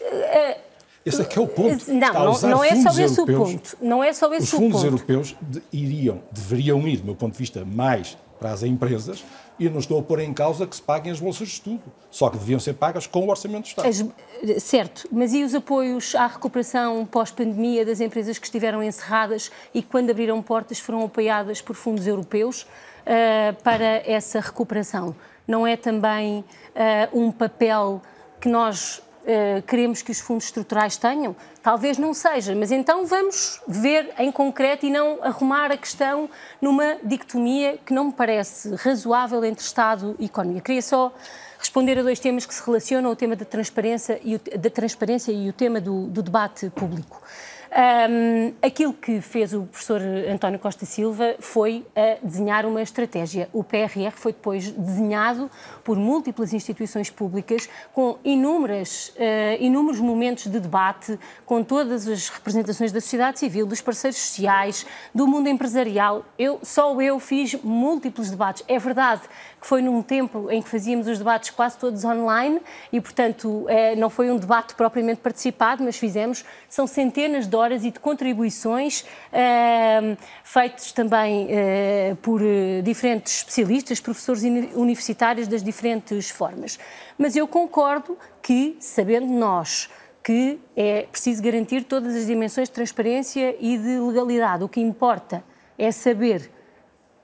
Speaker 4: Uh, esse é que é o ponto.
Speaker 3: Não, não, não, é só esse o ponto. Não é só esse
Speaker 4: Os fundos europeus de, iriam, deveriam ir, do meu ponto de vista, mais para as empresas e não estou a pôr em causa que se paguem as bolsas de estudo, só que deviam ser pagas com o Orçamento do Estado.
Speaker 3: As, certo, mas e os apoios à recuperação pós-pandemia das empresas que estiveram encerradas e que, quando abriram portas, foram apoiadas por fundos europeus uh, para essa recuperação? Não é também uh, um papel que nós uh, queremos que os fundos estruturais tenham? Talvez não seja, mas então vamos ver em concreto e não arrumar a questão numa dicotomia que não me parece razoável entre Estado e economia. Queria só responder a dois temas que se relacionam, o tema da transparência e o, da transparência e o tema do, do debate público. Um, aquilo que fez o professor António Costa Silva foi uh, desenhar uma estratégia. O PRR foi depois desenhado por múltiplas instituições públicas, com inúmeras, uh, inúmeros momentos de debate, com todas as representações da sociedade civil, dos parceiros sociais, do mundo empresarial. Eu, só eu fiz múltiplos debates. É verdade foi num tempo em que fazíamos os debates quase todos online e, portanto, é, não foi um debate propriamente participado, mas fizemos. São centenas de horas e de contribuições é, feitas também é, por diferentes especialistas, professores universitários das diferentes formas. Mas eu concordo que, sabendo nós que é preciso garantir todas as dimensões de transparência e de legalidade, o que importa é saber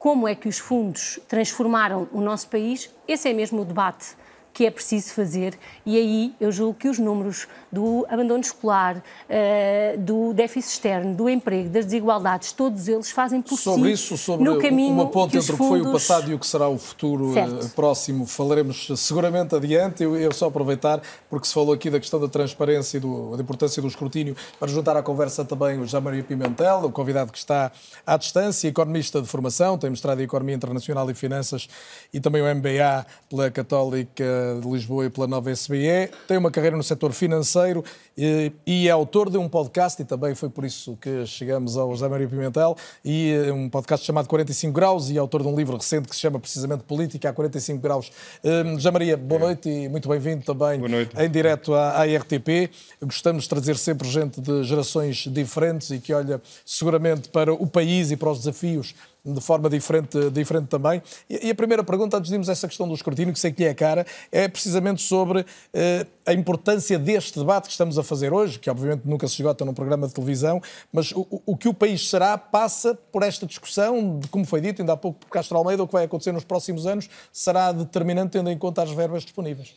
Speaker 3: como é que os fundos transformaram o nosso país, esse é mesmo o debate que é preciso fazer e aí eu julgo que os números do abandono escolar, uh, do déficit externo, do emprego, das desigualdades, todos eles fazem por
Speaker 2: sobre si isso, sobre no caminho uma ponte entre o que foi o passado e o que será o futuro uh, próximo, falaremos seguramente adiante. Eu, eu, só aproveitar, porque se falou aqui da questão da transparência e do, da importância do escrutínio, para juntar à conversa também o Jean-Marie Pimentel, o convidado que está à distância, economista de formação, tem mestrado em Economia Internacional e Finanças e também o MBA pela Católica de Lisboa e pela Nova SBE, tem uma carreira no setor financeiro e, é autor de um podcast, e também foi por isso que chegamos ao José Mário Pimentel, e eh, um podcast chamado 45 Graus, e autor de um livro recente que se chama precisamente Política a 45 Graus. Um, José Maria, boa noite e muito bem-vindo também em direto à, à RTP. Gostamos de trazer sempre gente de gerações diferentes e que olha seguramente para o país e para os desafios de forma diferente, diferente também. E, a primeira pergunta, antes de irmos a essa questão do escrutínio, que sei que é cara, é precisamente sobre eh, a importância deste debate que estamos a fazer hoje, que obviamente nunca se esgota num programa de televisão, mas o, o que o país será passa por esta discussão, de como foi dito ainda há pouco por Castro Almeida, o que vai acontecer nos próximos anos será determinante tendo em conta as verbas disponíveis.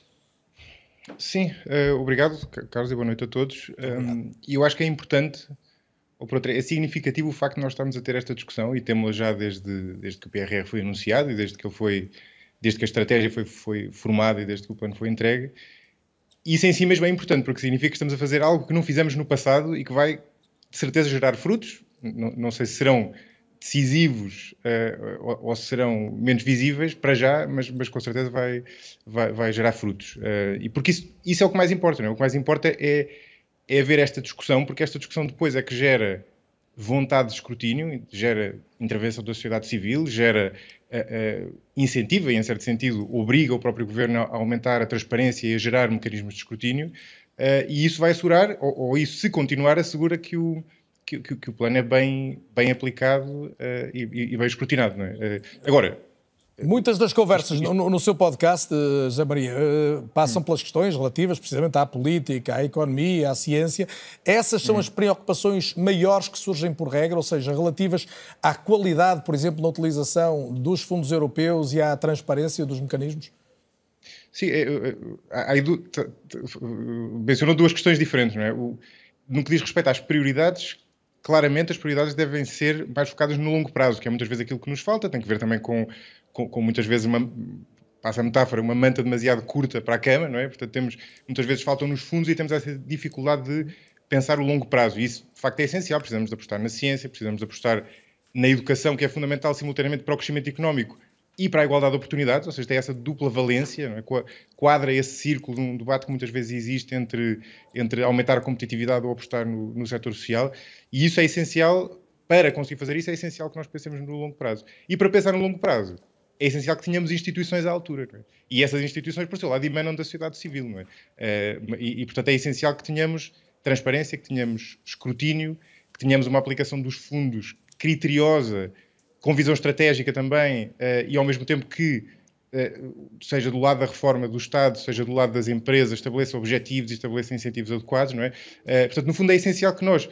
Speaker 7: Sim, uh, obrigado, Carlos, e boa noite a todos. Um, e eu acho que é importante ou por outra, é significativo o facto de nós estarmos a ter esta discussão e temos já desde, desde que o PRR foi anunciado e desde que ele foi, desde que a estratégia foi, foi formada e desde que o plano foi entregue. Isso em si mesmo é importante, porque significa que estamos a fazer algo que não fizemos no passado e que vai, de certeza, gerar frutos. Não, não sei se serão decisivos uh, ou, ou, serão menos visíveis para já, mas, mas com certeza vai, vai, vai gerar frutos. Uh, e porque isso, isso é o que mais importa, não é? O que mais importa é é haver esta discussão, porque esta discussão depois é que gera vontade de escrutínio, gera intervenção da sociedade civil, gera uh, uh, incentiva e, em certo sentido, obriga o próprio governo a aumentar a transparência e a gerar mecanismos de escrutínio, uh, e isso vai assegurar, ou, ou, isso, se continuar, assegura que o, que, que, que o plano é bem, bem aplicado e, e, bem escrutinado. É? agora,
Speaker 2: Muitas das conversas no, no seu podcast, uh, José Maria, uh, passam pelas questões relativas precisamente à política, à economia, à ciência. Essas são as preocupações maiores que surgem por regra, ou seja, relativas à qualidade, por exemplo, na utilização dos fundos europeus e à transparência dos mecanismos?
Speaker 7: Sim, é, é, é, mencionou duas questões diferentes, não é? No que diz respeito às prioridades, claramente as prioridades devem ser mais focadas no longo prazo, que é muitas vezes aquilo que nos falta, tem que ver também com com, com muitas vezes uma, passa a metáfora, uma manta demasiado curta para a cama, não é? Portanto, temos, muitas vezes faltam nos fundos e temos essa dificuldade de pensar o longo prazo. E isso, de facto, é essencial. Precisamos de apostar na ciência, precisamos de apostar na educação, que é fundamental simultaneamente para o crescimento económico e para a igualdade de oportunidades, ou seja, tem essa dupla valência, é? quadra esse círculo de um debate que muitas vezes existe entre, entre aumentar a competitividade ou apostar no, no setor social, e isso é essencial, para conseguir fazer isso, é essencial que nós pensemos no longo prazo. E para pensar no longo prazo, é essencial que tenhamos instituições à altura. É? E essas instituições, por seu lado, emanam da sociedade civil. Não é? Uh, e, e, portanto, é essencial que tenhamos transparência, que tenhamos escrutínio, que tenhamos uma aplicação dos fundos criteriosa, com visão estratégica também, uh, e ao mesmo tempo que, uh, seja do lado da reforma do Estado, seja do lado das empresas, estabeleça objetivos e estabeleça incentivos adequados. Não é? portanto, no fundo, é essencial que nós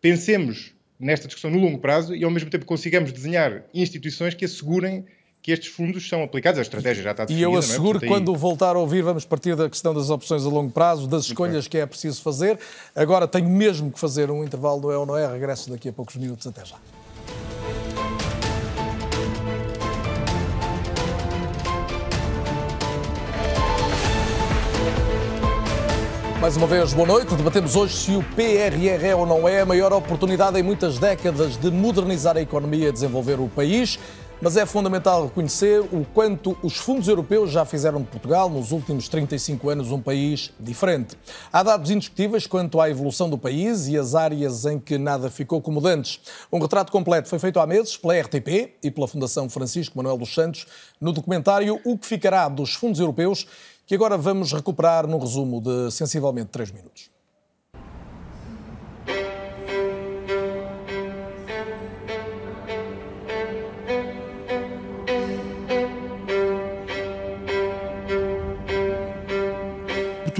Speaker 7: pensemos nesta discussão no longo prazo e, ao mesmo tempo, consigamos desenhar instituições que assegurem que estes fundos são aplicados, a estratégia já está definida.
Speaker 2: E eu asseguro é? que quando voltar a ouvir vamos partir da questão das opções a longo prazo, das escolhas que é preciso fazer. Agora tenho mesmo que fazer um intervalo do É ou Não É, regresso daqui a poucos minutos, até já. Mais uma vez, boa noite. Debatemos hoje se o PRR é ou não é a maior oportunidade em muitas décadas de modernizar a economia e desenvolver o país. Mas é fundamental reconhecer o quanto os fundos europeus já fizeram de Portugal, nos últimos 35 anos, um país diferente. Há dados indiscutíveis quanto à evolução do país e as áreas em que nada ficou como dantes. Um retrato completo foi feito há meses pela RTP e pela Fundação Francisco Manuel dos Santos no documentário O que Ficará dos Fundos Europeus, que agora vamos recuperar num resumo de sensivelmente 3 minutos.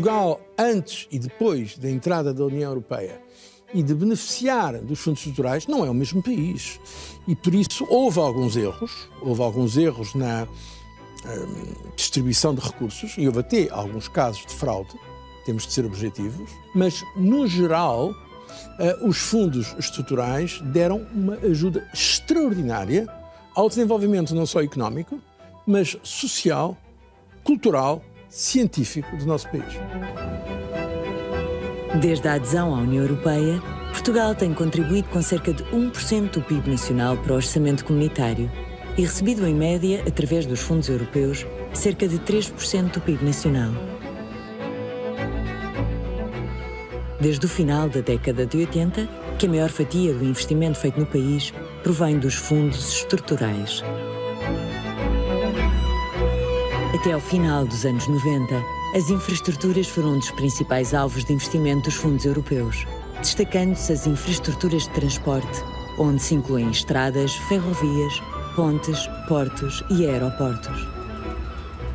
Speaker 8: Portugal, antes e depois da entrada da União Europeia e de beneficiar dos fundos estruturais, não é o mesmo país. E por isso houve alguns erros, houve alguns erros na hum, distribuição de recursos e houve até alguns casos de fraude, temos de ser objetivos, mas no geral uh, os fundos estruturais deram uma ajuda extraordinária ao desenvolvimento não só económico, mas social, cultural científico do nosso país.
Speaker 9: Desde a adesão à União Europeia, Portugal tem contribuído com cerca de 1% do PIB nacional para o orçamento comunitário e recebido, em média, através dos fundos europeus, cerca de 3% do PIB nacional. Desde o final da década de 80, que a maior fatia do investimento feito no país provém dos fundos estruturais. Até ao final dos anos 90, as infraestruturas foram um dos principais alvos de investimento dos fundos europeus, destacando-se as infraestruturas de transporte, onde se incluem estradas, ferrovias, pontes, portos e aeroportos.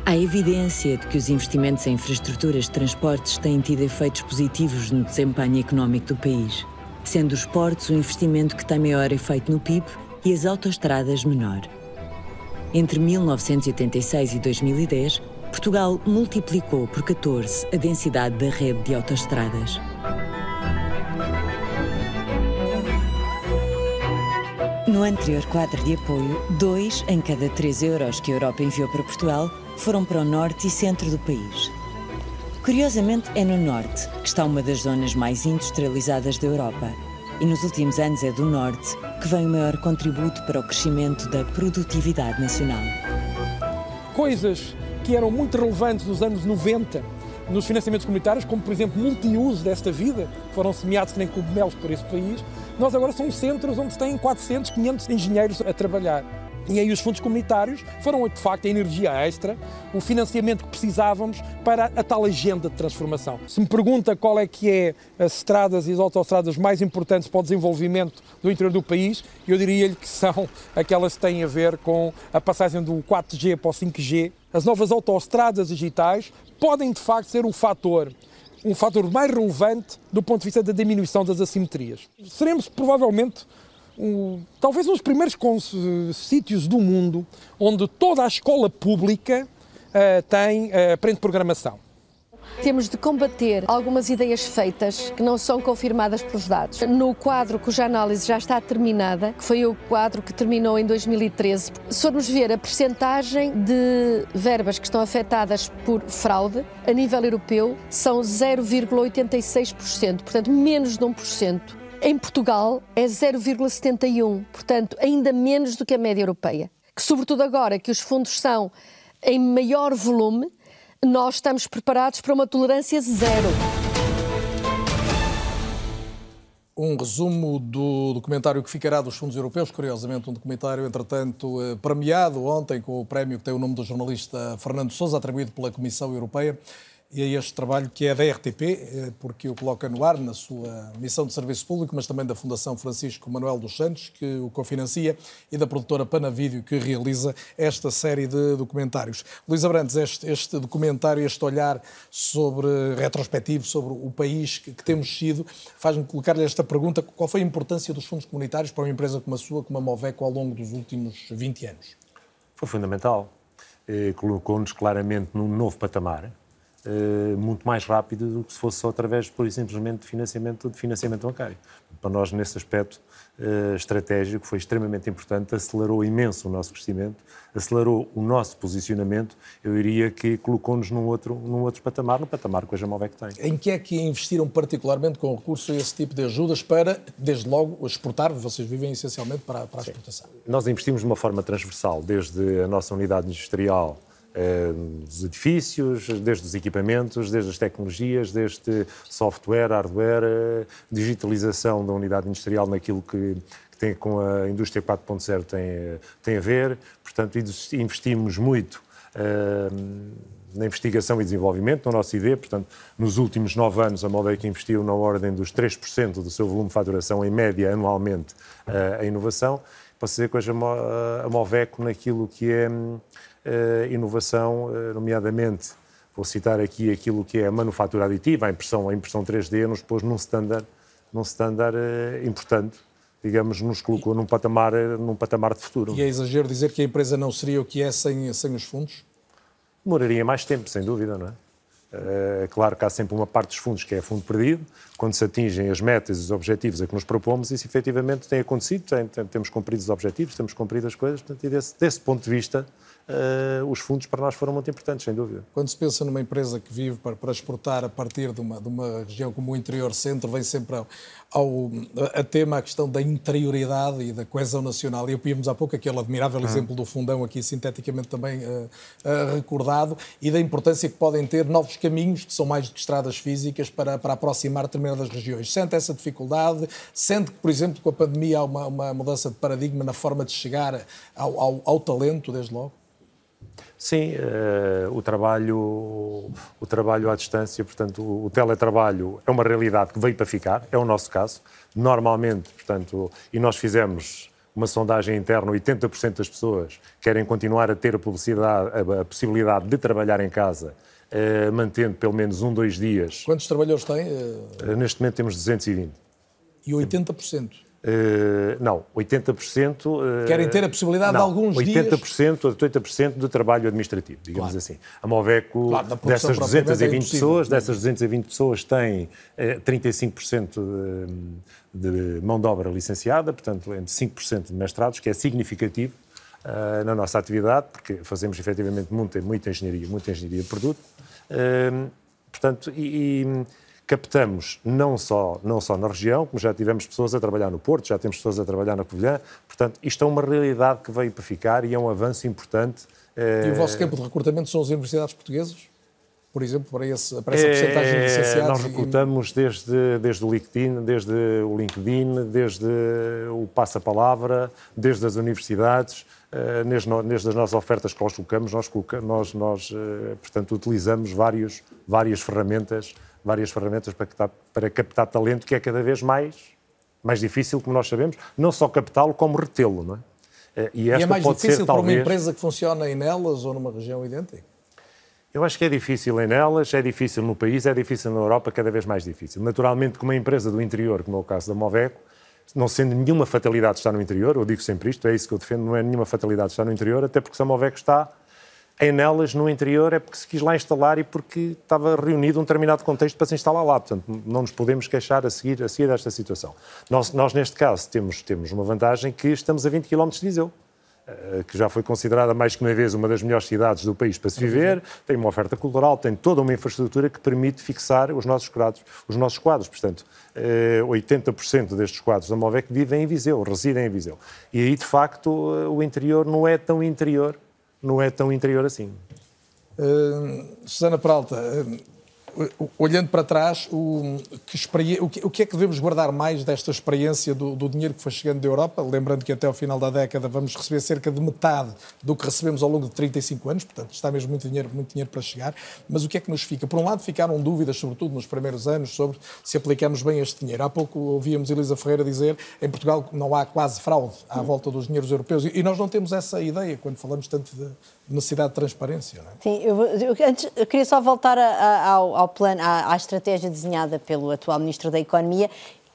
Speaker 9: Há evidência de que os investimentos em infraestruturas de transportes têm tido efeitos positivos no desempenho económico do país, sendo os portos o investimento que tem maior efeito no PIB e as autoestradas menor. Entre 1986 e 2010, Portugal multiplicou por 14 a densidade da rede de autoestradas. No anterior quadro de apoio, dois em cada três euros que a Europa enviou para Portugal foram para o norte e centro do país. Curiosamente, é no norte que está uma das zonas mais industrializadas da Europa. E nos últimos anos é do norte que vem o maior contributo para o crescimento da produtividade nacional.
Speaker 10: Coisas que eram muito relevantes nos anos 90 nos financiamentos comunitários, como por exemplo multiuso desta vida, foram semeados nem cogumelos por esse país, nós agora somos centros onde se têm 400, 500 engenheiros a trabalhar. E aí os fundos comunitários foram, de facto, a energia extra, o financiamento que precisávamos para a tal agenda de transformação. Se me pergunta qual é que é as estradas e as autoestradas mais importantes para o desenvolvimento do interior do país, eu diria-lhe que são aquelas que têm a ver com a passagem do 4G para o 5G. As novas autoestradas digitais podem, de facto, ser um fator um fator mais relevante do ponto de vista da diminuição das assimetrias. Seremos provavelmente um, talvez um dos primeiros sítios do mundo onde toda a escola pública uh, tem uh, aprende programação.
Speaker 11: Temos de combater algumas ideias feitas que não são confirmadas pelos dados. No quadro cuja análise já está terminada, que foi o quadro que terminou em 2013, se formos ver a percentagem de verbas que estão afetadas por fraude a nível europeu, são 0,86%, portanto menos de 1%. Em Portugal é 0,71, portanto, ainda menos do que a média europeia. Que, sobretudo agora que os fundos são em maior volume, nós estamos preparados para uma tolerância zero.
Speaker 2: Um resumo do documentário que ficará dos fundos europeus, curiosamente, um documentário, entretanto, eh, premiado ontem com o prémio que tem o nome do jornalista Fernando Sousa, atribuído pela Comissão Europeia e a este trabalho que é da RTP, eh, porque o coloca no ar na sua missão de serviço público, mas também da Fundação Francisco Manuel dos Santos, que o cofinancia, e da produtora Panavídeo, que realiza esta série de documentários. Luís Abrantes, este, este documentário, este olhar sobre retrospectivo sobre o país que, que temos sido, faz-me colocar-lhe esta pergunta: qual foi a importância dos fundos comunitários para uma empresa como a sua, como a Moveco, ao longo dos últimos 20 anos?
Speaker 5: Foi fundamental. Eh, colocou-nos claramente num novo patamar muito mais rápido do que se fosse só através, por simplesmente, de financiamento, de financiamento bancário. para nós, nesse aspecto uh, estratégico, foi extremamente importante, acelerou imenso o nosso crescimento, acelerou o nosso posicionamento, eu diria que colocou-nos num outro, num outro patamar, no patamar que a Jamovec tem.
Speaker 2: Em que é que investiram particularmente com recurso a esse tipo de ajudas para, desde logo, exportar? Vocês vivem essencialmente para, para a exportação.
Speaker 5: Nós investimos de uma forma transversal, desde a nossa unidade industrial, eh, dos edifícios, desde os equipamentos, desde as tecnologias, desde software, hardware, eh, digitalização da unidade industrial naquilo que, tem com a indústria 4.0 tem, tem a ver. Portanto, investimos muito uh, na investigação e desenvolvimento, no nosso ID. Portanto, nos últimos nove anos, a Moldec investiu na ordem dos 3% do seu volume de faturação, em média, anualmente, uh, em inovação. Para dizer que hoje a Moveco, naquilo que é uh, inovação, uh, nomeadamente, vou citar aqui aquilo que é a manufatura aditiva, a impressão, a impressão 3D, nos pôs num standard, num standard uh, importante, digamos, nos colocou num patamar, num patamar de futuro.
Speaker 2: E é exagero dizer que a empresa não seria o que é sem, sem os fundos?
Speaker 5: Demoraria mais tempo, sem dúvida, não é? É claro que há sempre uma parte dos fundos que é fundo perdido, quando se atingem as metas e os objetivos a que nos propomos, isso efetivamente tem acontecido, tem, tem, temos cumprido os objetivos, temos cumprido as coisas, portanto, e desse, desse ponto de vista, uh, os fundos para nós foram muito importantes, sem dúvida.
Speaker 2: Quando se pensa numa empresa que vive para, para exportar a partir de uma, de uma região como o interior centro, vem sempre ao, ao, a tema a questão da interioridade e da coesão nacional. E ouvimos há pouco aquele admirável exemplo do fundão aqui sinteticamente também uh, uh, recordado e da importância que podem ter novos caminhos, que são mais do que estradas físicas, para, para aproximar determinadas regiões. Sente essa dificuldade? Sente que, por exemplo, com a pandemia há uma, uma mudança de paradigma na forma de chegar ao, ao, ao talento, desde logo?
Speaker 5: Sim, uh, o, trabalho, o trabalho à distância, portanto, o, o, teletrabalho é uma realidade que veio para ficar, é o nosso caso. Normalmente, portanto, e nós fizemos uma sondagem interna, 80% das pessoas querem continuar a ter a, a, a possibilidade de trabalhar em casa, uh, mantendo pelo menos um, dois dias.
Speaker 2: Quantos trabalhadores têm?
Speaker 5: Uh, neste momento temos 220.
Speaker 2: E 80%?
Speaker 5: Uh, não, 80%. Uh,
Speaker 2: Querem ter a possibilidade
Speaker 5: não,
Speaker 2: de alguns
Speaker 5: 80%,
Speaker 2: dias.
Speaker 5: 80% 80% de trabalho administrativo, digamos claro. assim. A Moveco, claro, dessas 220 é pessoas, dessas 220 pessoas, tem uh, 35% de, de, mão de obra licenciada, portanto, entre 5% de mestrados, que é significativo uh, na nossa atividade, porque fazemos efetivamente muita, muita engenharia, muita engenharia de produto. Portanto, e, e captamos não só, não só na região, como já tivemos pessoas a trabalhar no Porto, já temos pessoas a trabalhar na Covilhã. Portanto, isto é uma realidade que veio para ficar e é um avanço importante.
Speaker 2: E o vosso campo de recrutamento são as universidades portuguesas? Por exemplo, para, esse, para essa é, porcentagem de licenciados?
Speaker 5: Nós recrutamos desde, desde o LinkedIn, desde o LinkedIn, desde o Passa-Palavra, desde as universidades, desde, desde, as nossas ofertas que nós colocamos, nós, nós, nós portanto, utilizamos vários, várias ferramentas várias ferramentas para captar, para captar talento, que é cada vez mais, mais difícil, como nós sabemos, não só captá-lo, como retê-lo. Não é?
Speaker 2: Eh, e, esta e é mais difícil ser, para talvez... uma empresa que funciona em nelas ou numa região idêntica?
Speaker 5: Eu acho que é difícil em nelas, é difícil no país, é difícil na Europa, cada vez mais difícil. Naturalmente, como uma empresa do interior, como é o caso da Moveco, não sendo nenhuma fatalidade estar no interior, eu digo sempre isto, é isso que eu defendo, não é nenhuma fatalidade estar no interior, até porque se a Moveco está em nelas, no interior, é porque se quis lá instalar e porque estava reunido um determinado contexto para se instalar lá. Portanto, não nos podemos queixar a seguir, a seguir desta situação. Nós, nós, neste caso, temos, temos uma vantagem que estamos a 20 km de Viseu eh, que já foi considerada mais que uma vez uma das melhores cidades do país para se viver, tem uma oferta cultural, tem toda uma infraestrutura que permite fixar os nossos quadros. Os nossos quadros. Portanto, 80% eh, destes quadros da Movec vivem em Viseu, residem em Viseu. E aí, de facto, o interior não é tão interior não é tão interior assim.
Speaker 2: Uh, Susana Peralta, uh, olhando para trás, o que, o, que, é que devemos guardar mais desta experiência do, do, dinheiro que foi chegando da Europa? Lembrando que até ao final da década vamos receber cerca de metade do que recebemos ao longo de 35 anos, portanto está mesmo muito dinheiro, muito dinheiro para chegar. Mas o que é que nos fica? Por um lado, ficaram dúvidas, sobretudo nos primeiros anos, sobre se aplicamos bem este dinheiro. Há pouco ouvíamos Elisa Ferreira dizer em Portugal não há quase fraude à volta dos dinheiros europeus e nós não temos essa ideia quando falamos tanto de necessidade de transparência. É?
Speaker 6: Sim, eu, eu, antes, eu queria só voltar a, a, ao, ao, plano, à, à estratégia desenhada pelo atual Ministro da Economia.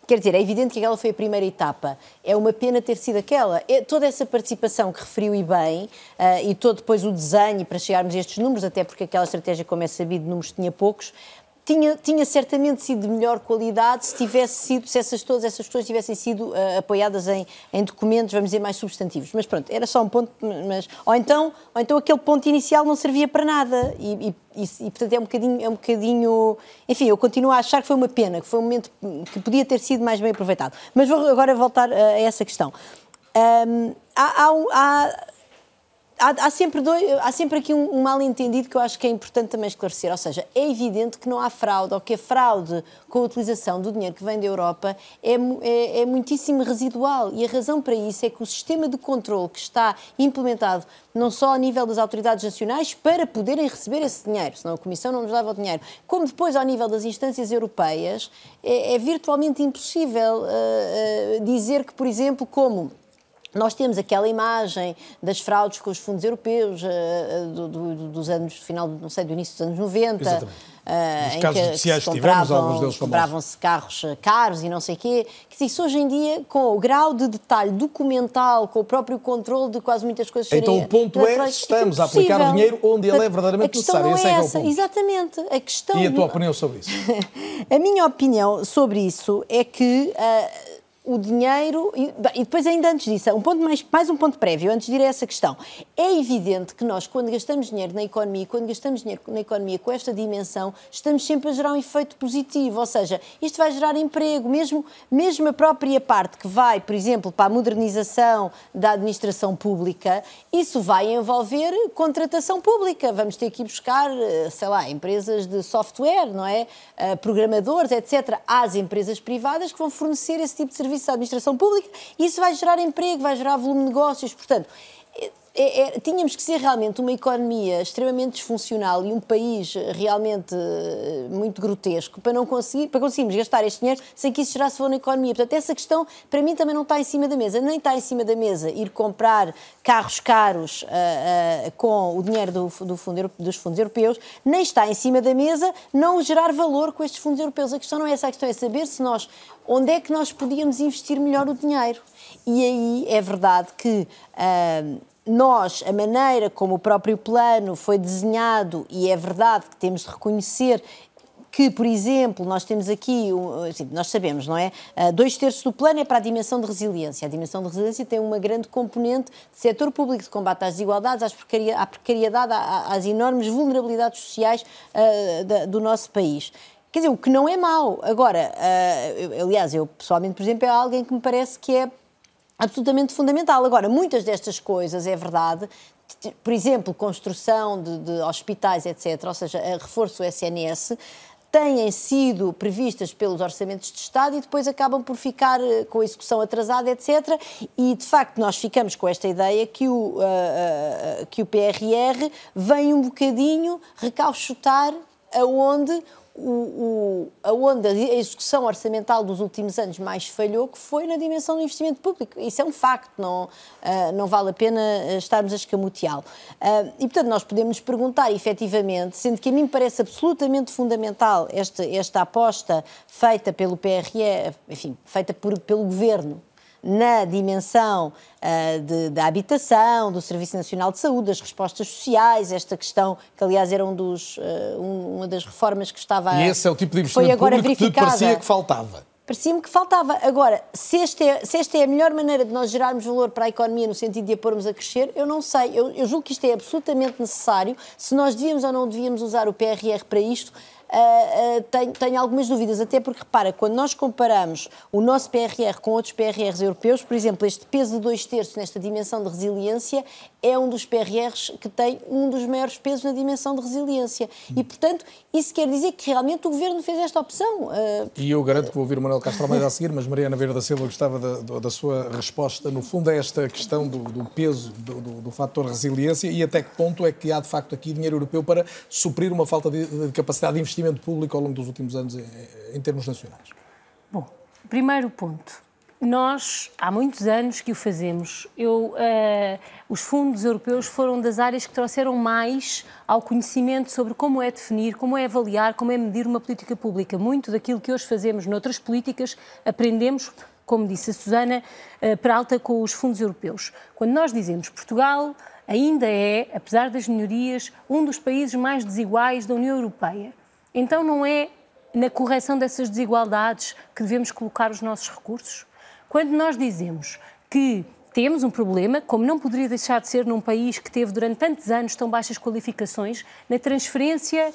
Speaker 6: Quer dizer, é evidente que aquela foi a primeira etapa. É uma pena ter sido aquela. É, toda essa participação que referiu e bem, uh, e todo depois o desenho para chegarmos a estes números, até porque aquela estratégia, como é sabido, números tinha poucos, tinha, tinha certamente sido de melhor qualidade se tivesse sido, se essas, todas essas pessoas tivessem sido uh, apoiadas em, em documentos, vamos dizer, mais substantivos. Mas pronto, era só um ponto, mas, ou, então, ou então aquele ponto inicial não servia para nada e, e, e, portanto é um bocadinho, é um bocadinho, enfim, eu continuo a achar que foi uma pena, que foi um momento que podia ter sido mais bem aproveitado. Mas vou agora voltar a, a essa questão. Um, há, há, há Há, há, sempre dois, há sempre aqui um, um mal-entendido que eu acho que é importante também esclarecer. Ou seja, é evidente que não há fraude, ou que a fraude com a utilização do dinheiro que vem da Europa é, é, é muitíssimo residual. E a razão para isso é que o sistema de controle que está implementado, não só a nível das autoridades nacionais, para poderem receber esse dinheiro, senão a Comissão não nos dava o dinheiro, como depois ao nível das instâncias europeias, é, é virtualmente impossível uh, uh, dizer que, por exemplo, como nós temos aquela imagem das fraudes com os fundos europeus uh, do, do, dos anos, final, não sei, do início dos anos 90.
Speaker 2: Exatamente. Uh, casos que, judiciais que tivemos, alguns deles
Speaker 6: compravam-se carros caros e não sei o quê. Que isso hoje em dia, com o grau de detalhe documental, com o próprio controle de quase muitas coisas
Speaker 2: Então o ponto é se estamos a aplicar o dinheiro onde ele é verdadeiramente necessário.
Speaker 6: Não
Speaker 2: é,
Speaker 6: é essa, é exatamente. A questão
Speaker 2: e a tua opinião sobre isso?
Speaker 6: a minha opinião sobre isso é que... Uh, o dinheiro. E, e, depois, ainda antes disso, um ponto mais, mais um ponto prévio, antes de ir a essa questão. É evidente que nós, quando gastamos dinheiro na economia, quando gastamos dinheiro na economia com esta dimensão, estamos sempre a gerar um efeito positivo. Ou seja, isto vai gerar emprego, mesmo, mesmo a própria parte que vai, por exemplo, para a modernização da administração pública, isso vai envolver contratação pública. Vamos ter que ir buscar, eh, sei lá, empresas de software, não é? Uh, programadores, etc., às empresas privadas que vão fornecer esse tipo de serviço serviços à administração pública, e isso vai gerar emprego, vai gerar volume de negócios. Portanto, é, é, tínhamos que ser realmente uma economia extremamente disfuncional e um país realmente eh, muito grotesco para não conseguir, para conseguirmos gastar este dinheiro sem que isso gerasse valor na economia. Portanto, essa questão para mim também não está em cima da mesa. Nem está em cima da mesa ir comprar carros caros uh, uh, com o dinheiro do, do fundo, dos fundos europeus, nem está em cima da mesa não gerar valor com estes fundos europeus. A questão não é essa, a questão é saber se nós onde é que nós podíamos investir melhor o dinheiro. E aí é verdade que uh, nós, a maneira como o próprio plano foi desenhado, e é verdade que temos de reconhecer que, por exemplo, nós temos aqui, assim, nós sabemos, não é? Uh, dois terços do plano é para a dimensão de resiliência. A dimensão de resiliência tem uma grande componente de setor público, de combate às desigualdades, às à precariedade, às enormes vulnerabilidades sociais da, do nosso país. Quer dizer, o que não é mau. Agora, uh, aliás, eu pessoalmente, por exemplo, é alguém que me parece que é absolutamente fundamental. Agora, muitas destas coisas, é verdade, por exemplo, construção de, de hospitais, etc., ou seja, reforço do SNS, têm sido previstas pelos orçamentos de Estado e depois acabam por ficar eh, com a execução atrasada, etc. E, de facto, nós ficamos com esta ideia que o, uh, uh, que o PRR vem um bocadinho recauchutar aonde o, o, a execução orçamental dos últimos anos mais falhou, que foi na dimensão do investimento público. Isso é um facto, não, uh, não vale a pena ah, estarmos a escamoteá-lo. Uh, e, portanto, nós podemos nos perguntar, efetivamente, sendo que a mim parece absolutamente fundamental esta, esta aposta feita pelo PRE, enfim, feita por, pelo Governo, na dimensão uh, de, da habitação, do Serviço Nacional de Saúde, das respostas sociais, esta questão que, aliás, era um dos, uh, um, uma das reformas que estava...
Speaker 2: E esse é o tipo de investimento foi agora público verificada. que parecia que faltava.
Speaker 6: Parecia-me que faltava. Agora, se esta, é, se esta é a melhor maneira de nós gerarmos valor para a economia no sentido de a pormos a crescer, eu não sei. Eu, eu julgo que isto é absolutamente necessário. Se nós devíamos ou não devíamos usar o PRR para isto, uh, tenho, tenho, algumas dúvidas, até porque, repara, quando nós comparamos o nosso PRR com outros PRRs europeus, por exemplo, este peso de dois terços nesta dimensão de resiliência é um dos PRRs que tem um dos maiores pesos na dimensão de resiliência. E, portanto, isso quer dizer que realmente o Governo fez esta opção. Uh,
Speaker 2: e eu garanto que vou ouvir o Manuel Castro Almeida a seguir, mas Mariana Vieira da Silva gostava da, da sua resposta. No fundo, é esta questão do, do peso do, do, do, fator resiliência e até que ponto é que há, de facto, aqui dinheiro europeu para suprir uma falta de, de capacidade de investimento público ao longo dos últimos anos em, em termos nacionais.
Speaker 3: Bom, primeiro ponto nós, há muitos anos que o fazemos. Eu, uh, os fundos europeus foram das áreas que trouxeram mais ao conhecimento sobre como é definir, como é avaliar, como é medir uma política pública. Muito daquilo que hoje fazemos noutras políticas aprendemos, como disse a Susana, uh, para alta com os fundos europeus. Quando nós dizemos Portugal ainda é, apesar das melhorias, um dos países mais desiguais da União Europeia Então não é na correção dessas desigualdades que devemos colocar os nossos recursos? Quando nós dizemos que temos um problema, como não poderia deixar de ser num país que teve durante tantos anos tão baixas qualificações, na transferência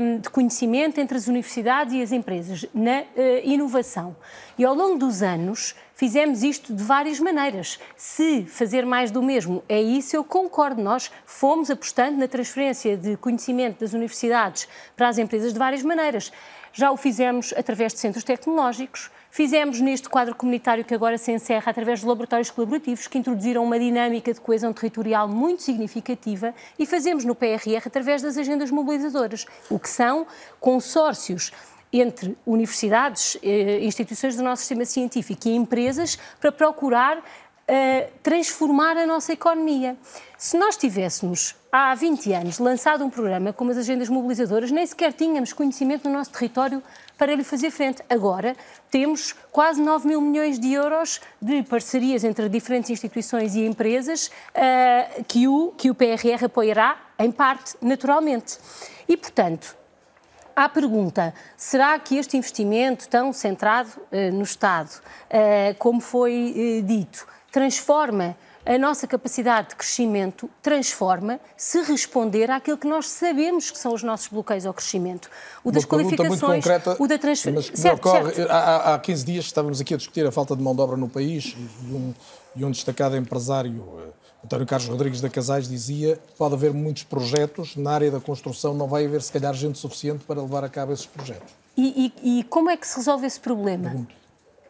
Speaker 3: um, de conhecimento entre as universidades e as empresas, na uh, inovação. E ao longo dos anos fizemos isto de várias maneiras. Se fazer mais do mesmo é isso, eu concordo. Nós fomos apostando na transferência de conhecimento das universidades para as empresas de várias maneiras. Já o fizemos através de centros tecnológicos, Fizemos neste quadro comunitário que agora se encerra através de laboratórios colaborativos que introduziram uma dinâmica de coesão territorial muito significativa e fazemos no PRR através das agendas mobilizadoras, o que são consórcios entre universidades, eh, instituições do nosso sistema científico e empresas para procurar uh, transformar a nossa economia. Se nós tivéssemos há 20 anos lançado um programa como as agendas mobilizadoras, nem sequer tínhamos conhecimento no nosso território para lhe fazer frente. Agora temos quase 9 mil milhões de euros de parcerias entre diferentes instituições e empresas uh, que, o, que o PRR apoiará, em parte, naturalmente. E, portanto, à pergunta: será que este investimento tão centrado uh, no Estado, uh, como foi uh, dito, transforma a nossa capacidade de crescimento transforma se responder àquilo que nós sabemos que são os nossos bloqueios ao crescimento.
Speaker 2: O das qualificações, muito concreta, o da transferência. Mas certo, ocorre, certo. Há, há 15 dias estávamos aqui a discutir a falta de mão de obra no país e um, e um destacado empresário, eh, António Carlos Rodrigues da Casais, dizia pode haver muitos projetos, na área da construção não vai haver se calhar gente suficiente para levar a cabo esses projetos.
Speaker 3: E, e, e como é que se resolve esse problema? Pergunto.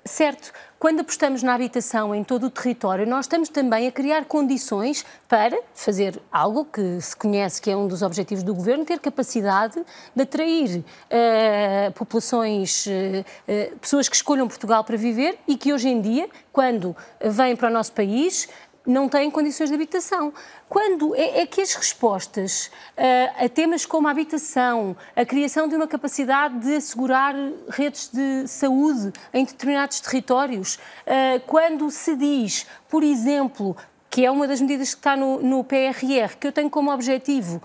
Speaker 3: Certo, quando apostamos na habitação em todo o território, nós estamos também a criar condições para fazer algo que se conhece que é um dos objetivos do governo, ter capacidade de atrair uh, populações, uh, pessoas que escolham Portugal para viver e que hoje em dia, quando vêm para o nosso país, não têm condições de habitação. Quando é, é que as respostas uh, a temas como a habitação, a criação de uma capacidade de assegurar redes de saúde em determinados territórios, uh, quando se diz, por exemplo, que é uma das medidas que está no, no PRR, que eu tenho como objetivo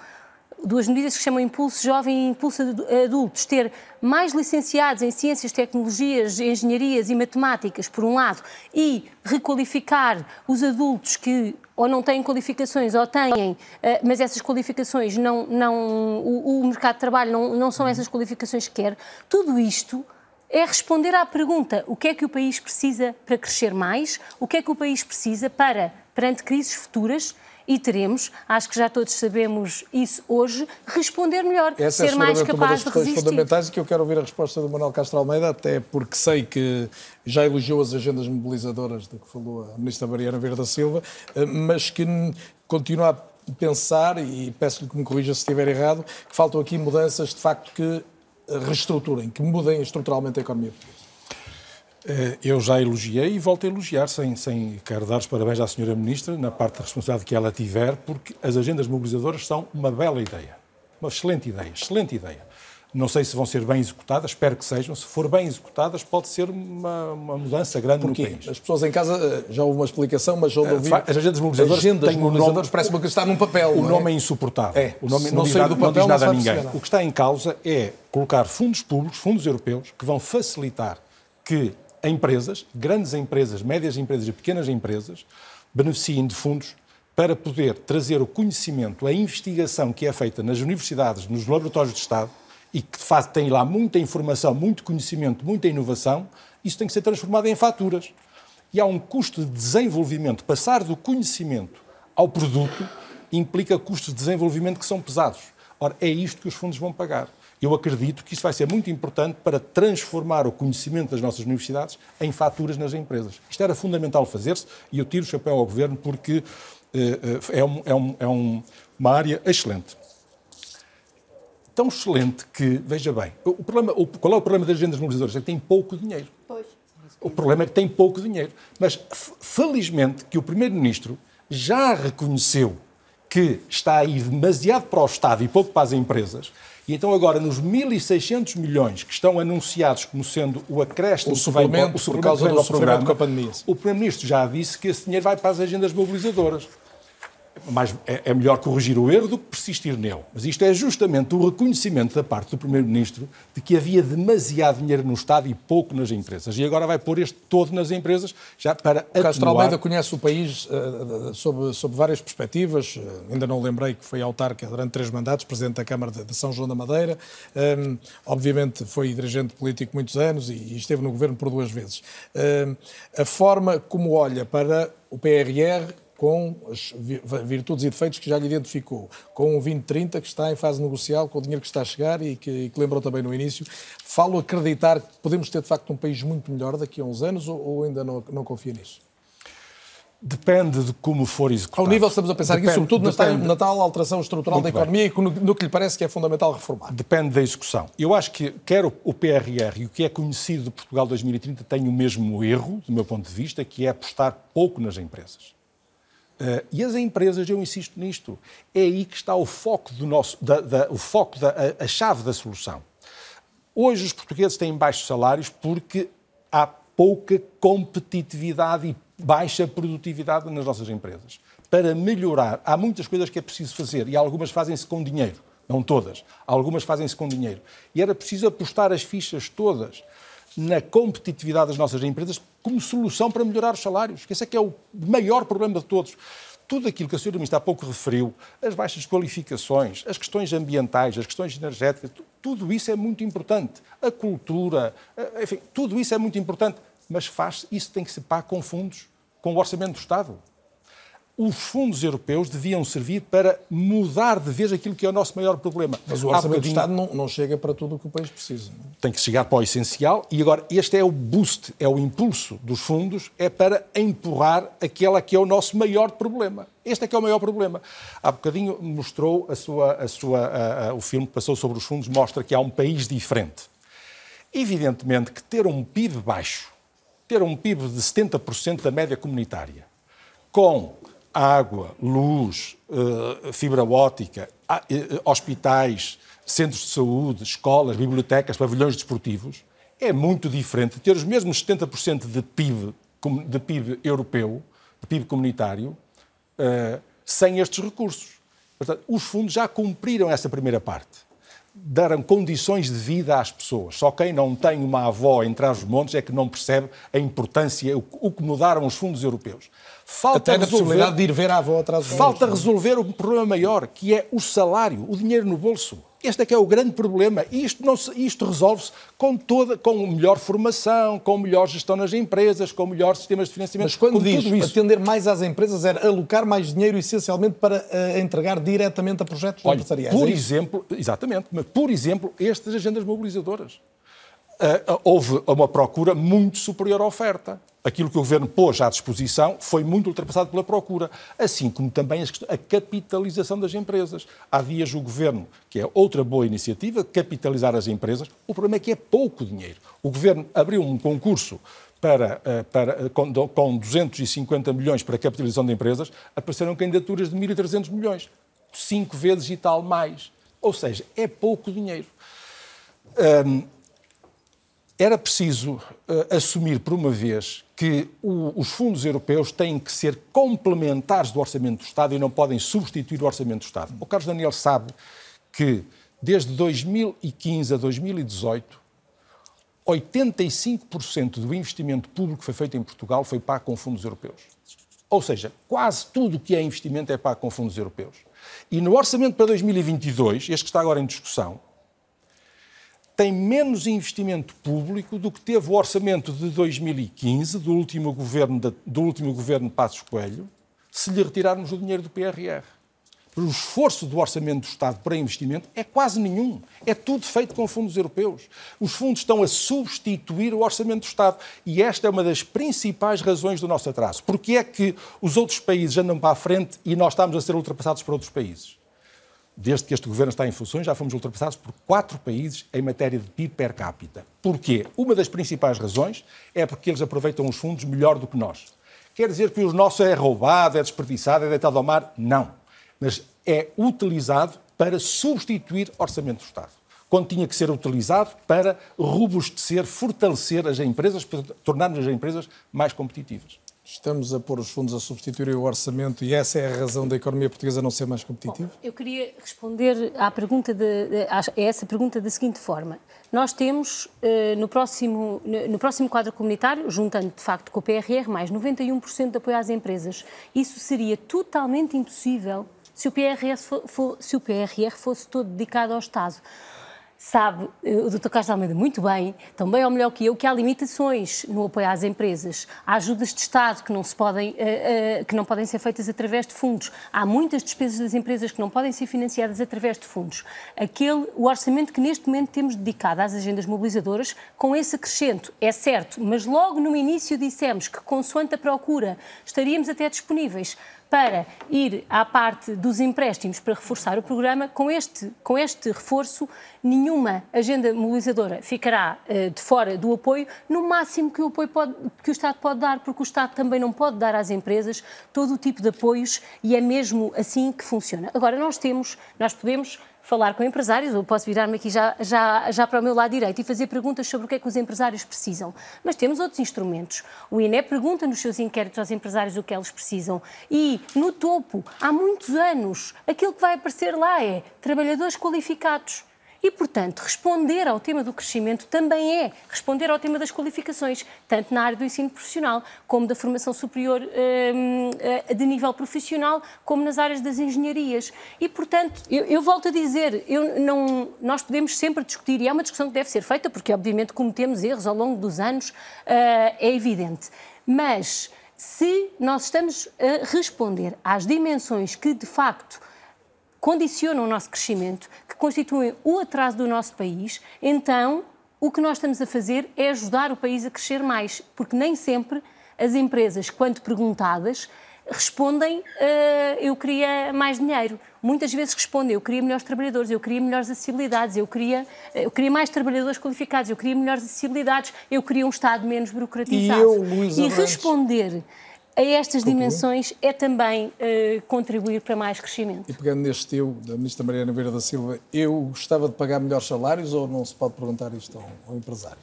Speaker 3: duas medidas que chamam Impulso Jovem e Impulso Adultos, ter mais licenciados em Ciências, Tecnologias, Engenharias e Matemáticas, por um lado, e requalificar os adultos que ou não têm qualificações ou têm, eh, mas essas qualificações não, não o, o mercado de trabalho não, não são essas qualificações que quer, tudo isto é responder à pergunta: o que é que o país precisa para crescer mais? O que é que o país precisa para, perante crises futuras, e teremos, acho que já todos sabemos isso hoje, responder melhor,
Speaker 2: Essa
Speaker 3: é ser
Speaker 2: é
Speaker 3: mais capaz
Speaker 2: de
Speaker 3: resistir.
Speaker 2: fundamentais e que eu quero ouvir a resposta do Manuel Castro Almeida, até porque sei que já elogiou as agendas mobilizadoras de que falou a Ministra Mariana Verde da Silva, eh, mas que continua a pensar, e peço-lhe que me corrija se estiver errado, que faltam aqui mudanças de facto que reestruturem, que mudem estruturalmente a economia portuguesa.
Speaker 4: Eh, eu já elogiei e volto a elogiar, sem, sem quero dar os parabéns à Sra. Ministra, na parte da responsabilidade que ela tiver, porque as agendas mobilizadoras são uma bela ideia. Uma excelente ideia, excelente ideia. Não sei se vão ser bem executadas, espero que sejam. Se for bem executadas, pode ser uma, uma mudança grande
Speaker 2: Porquê?
Speaker 4: no país.
Speaker 2: As pessoas em casa eh, já houve uma explicação, mas já ouvi...
Speaker 4: As agendas mobilizadoras, agendas
Speaker 2: têm mobilizadoras nome, parece uma que está num papel.
Speaker 4: O nome
Speaker 2: é?
Speaker 4: é insuportável.
Speaker 2: É.
Speaker 4: O nome
Speaker 2: não,
Speaker 4: não,
Speaker 2: diz
Speaker 4: nada,
Speaker 2: do papel,
Speaker 4: não diz nada
Speaker 2: não
Speaker 4: a ninguém.
Speaker 2: Nada.
Speaker 4: O que está em causa é colocar fundos públicos, fundos europeus, que vão facilitar que empresas, grandes empresas, médias empresas e pequenas empresas, beneficiem de fundos para poder trazer o conhecimento, a investigação que é feita nas universidades, nos laboratórios de Estado, e que de facto tem lá muita informação, muito conhecimento, muita inovação, isso tem que ser transformado em faturas. E há um custo de desenvolvimento. Passar do conhecimento ao produto implica custos de desenvolvimento que são pesados. Ora, é isto que os fundos vão pagar. Eu acredito que isso vai ser muito importante para transformar o conhecimento das nossas universidades em faturas nas empresas. Isto era fundamental fazer-se e eu tiro o chapéu ao Governo porque uh, é, um, é, um, é um, uma área excelente. Tão excelente que, veja bem, o problema, o, qual é o problema das agendas mobilizadoras? É que tem pouco dinheiro.
Speaker 6: Pois.
Speaker 4: O problema é que tem pouco dinheiro. Mas, felizmente, que o Primeiro-Ministro já reconheceu que está a ir demasiado para o Estado e pouco para as empresas e então agora, nos 1.600 milhões que estão anunciados como sendo o acréscimo
Speaker 2: o suplemento,
Speaker 4: que vem,
Speaker 2: o por causa do programa, com a pandemia.
Speaker 4: o Primeiro-Ministro já disse que esse dinheiro vai para as agendas mobilizadoras. Mais, é, é, melhor corrigir o erro do que persistir nele. Mas isto é justamente o reconhecimento da parte do Primeiro-Ministro de que havia demasiado dinheiro no Estado e pouco nas empresas. E agora vai pôr este todo nas empresas já para
Speaker 2: o Castro Almeida conhece o país uh, sob, sob várias perspectivas. Uh, ainda não lembrei que foi autarca durante três mandatos, Presidente da Câmara de, de São João da Madeira. Um, obviamente foi dirigente político muitos anos e, e, esteve no governo por duas vezes. Uh, a forma como olha para o PRR com as virtudes e defeitos que já lhe identificou, com o 2030 que está em fase negocial, com o dinheiro que está a chegar e que, que lembrou também no início, falo acreditar que podemos ter de facto um país muito melhor daqui a uns anos ou, ou ainda não, não confia nisso?
Speaker 4: Depende de como for executado.
Speaker 2: Ao nível estamos a pensar depende, aqui, sobretudo depende, na tal alteração estrutural Muito da economia bem. e no, no, que lhe parece que é fundamental reformar.
Speaker 4: Depende da execução. Eu acho que quer o, o PRR e o que é conhecido de Portugal 2030 tem o mesmo erro, do meu ponto de vista, que é apostar pouco nas empresas. Uh, e as empresas, eu insisto nisto, é aí que está o foco do nosso, da, da, o foco da a, a chave da solução. Hoje os portugueses têm baixos salários porque há pouca competitividade e baixa produtividade nas nossas empresas. Para melhorar, há muitas coisas que é preciso fazer e algumas fazem-se com dinheiro, não todas. Algumas fazem-se com dinheiro. E era preciso apostar as fichas todas na competitividade das nossas empresas como solução para melhorar os salários, que esse é que é o maior problema de todos. Tudo aquilo que a senhora Ministra há pouco referiu, as baixas qualificações, as questões ambientais, as questões energéticas, tudo isso é muito importante. A cultura, enfim, tudo isso é muito importante, mas faz, isso tem que se pagar com fundos, com o orçamento do Estado os fundos europeus deviam servir para mudar de vez aquilo que é o nosso maior problema.
Speaker 2: Mas o orçamento do Estado não, não, chega para tudo o que o país precisa. Não? É?
Speaker 4: Tem que chegar para o essencial e agora este é o boost, é o impulso dos fundos, é para empurrar aquela que é o nosso maior problema. Este é que é o maior problema. Há bocadinho mostrou a sua, a sua, a, a, o filme que passou sobre os fundos, mostra que há um país diferente. Evidentemente que ter um PIB baixo, ter um PIB de 70% da média comunitária, com água, luz, eh, fibra óptica, eh, hospitais, centros de saúde, escolas, bibliotecas, pavilhões desportivos, é muito diferente ter os mesmos 70% de PIB, de PIB europeu, de PIB comunitário, eh, sem estes recursos. Portanto, os fundos já cumpriram essa primeira parte deram condições de vida às pessoas. Só quem não tem uma avó entre os montes é que não percebe a importância, o que mudaram os fundos europeus.
Speaker 2: Falta Até resolver, a possibilidade de ir ver a avó atrás dos
Speaker 4: Falta resolver o problema maior, que é o salário, o dinheiro no bolso. Este é que é o grande problema. Isto, isto resolve-se com toda, com melhor formação, com melhor gestão nas empresas, com melhores sistemas de financiamento.
Speaker 2: Mas quando diz isso, atender mais às empresas era alocar mais dinheiro essencialmente para uh, entregar diretamente a projetos Olha, empresariais.
Speaker 4: Por é exemplo, exatamente, mas por exemplo, estas agendas mobilizadoras. Uh, houve uma procura muito superior à oferta aquilo que o Governo pôs à disposição foi muito ultrapassado pela procura, assim como também a capitalização das empresas. Há dias o Governo, que é outra boa iniciativa, capitalizar as empresas, o problema é que é pouco dinheiro. O Governo abriu um concurso para, eh, para, eh, com, com 250 milhões para a capitalização de empresas, apareceram candidaturas de 1.300 milhões, cinco vezes e tal mais. Ou seja, é pouco dinheiro. Era preciso uh, assumir por uma vez que o, os fundos europeus têm que ser complementares do orçamento do Estado e não podem substituir o orçamento do Estado. O Carlos Daniel sabe que desde 2015 a 2018 85% do investimento público que foi feito em Portugal foi pago com fundos europeus. Ou seja, quase tudo o que é investimento é pago com fundos europeus. E no orçamento para 2022, este que está agora em discussão, tem menos investimento público do que teve o orçamento de 2015, do último governo, de, do último governo Passos Coelho, se lhe retirarmos o dinheiro do PRR. O esforço do orçamento do Estado para investimento é quase nenhum. É tudo feito com fundos europeus. Os fundos estão a substituir o orçamento do Estado. E esta é uma das principais razões do nosso atraso. Porque é que os outros países andam para a frente e nós estamos a ser ultrapassados por outros países? Desde que este governo está em funções, já fomos ultrapassados por quatro países em matéria de PIB per capita. Porquê? Uma das principais razões é porque eles aproveitam os fundos melhor do que nós. Quer dizer que o nosso é roubado, é desperdiçado, é deitado ao mar? Não. Mas é utilizado para substituir orçamento do Estado. Quando tinha que ser utilizado para robustecer, fortalecer as empresas, para tornarmos as empresas mais competitivas.
Speaker 2: Estamos a pôr os fundos a substituir o orçamento e essa é a razão da economia portuguesa não ser mais competitiva? Bom,
Speaker 3: eu queria responder à pergunta de, a essa pergunta da seguinte forma. Nós temos eh, no próximo, no próximo quadro comunitário, juntando de facto com o PRR, mais 91% de apoio às empresas. Isso seria totalmente impossível se o PRR, for, se o PRR fosse todo dedicado ao Estado sabe, eh, o Dr. Castro Almeida, muito bem, também ou melhor que eu, que há limitações no apoio às empresas. Há ajudas de Estado que não, se podem, uh, uh, que não podem ser feitas através de fundos. Há muitas despesas das empresas que não podem ser financiadas através de fundos. Aquele, o orçamento que neste momento temos dedicado às agendas mobilizadoras, com esse acrescento, é certo, mas logo no início dissemos que, consoante a procura, estaríamos até disponíveis para ir à parte dos empréstimos para reforçar o programa. Com este, com este reforço, nenhuma agenda mobilizadora ficará uh, de fora do apoio, no máximo que o, apoio pode, que o Estado pode dar, porque o Estado também não pode dar às empresas todo o tipo de apoios e é mesmo assim que funciona. Agora, nós temos, nós podemos falar com empresários, ou posso virar-me aqui já, já, já para o meu lado direito e fazer perguntas sobre o que é que os empresários precisam. Mas temos outros instrumentos. O INE pergunta nos seus inquéritos aos empresários o que eles precisam. E, no topo, há muitos anos, aquilo que vai aparecer lá é trabalhadores qualificados e, portanto, responder ao tema do crescimento também é responder ao tema das qualificações, tanto na área do ensino profissional, como da formação superior hum, eh, de nível profissional, como nas áreas das engenharias. E, portanto, eu, eu volto a dizer, eu não, nós podemos sempre discutir, e é uma discussão que deve ser feita, porque, obviamente, cometemos erros ao longo dos anos, uh, é evidente. Mas, se nós estamos a responder às dimensões que, de facto, condicionam o nosso crescimento, constituem o atraso do nosso país, então o que nós estamos a fazer é ajudar o país a crescer mais, porque nem sempre as empresas, quando perguntadas, respondem uh, eu queria mais dinheiro. Muitas vezes respondem eu queria melhores trabalhadores, eu queria melhores acessibilidades, eu queria, eu queria mais trabalhadores qualificados, eu queria melhores acessibilidades, eu queria um Estado menos burocratizado.
Speaker 2: E, eu, Luís
Speaker 3: e responder a estas dimensões é também uh, contribuir para mais crescimento.
Speaker 2: E pegando neste eu, da Ministra Mariana Vieira da Silva, eu gostava de pagar melhores salários ou não se pode perguntar isto ao, empresário?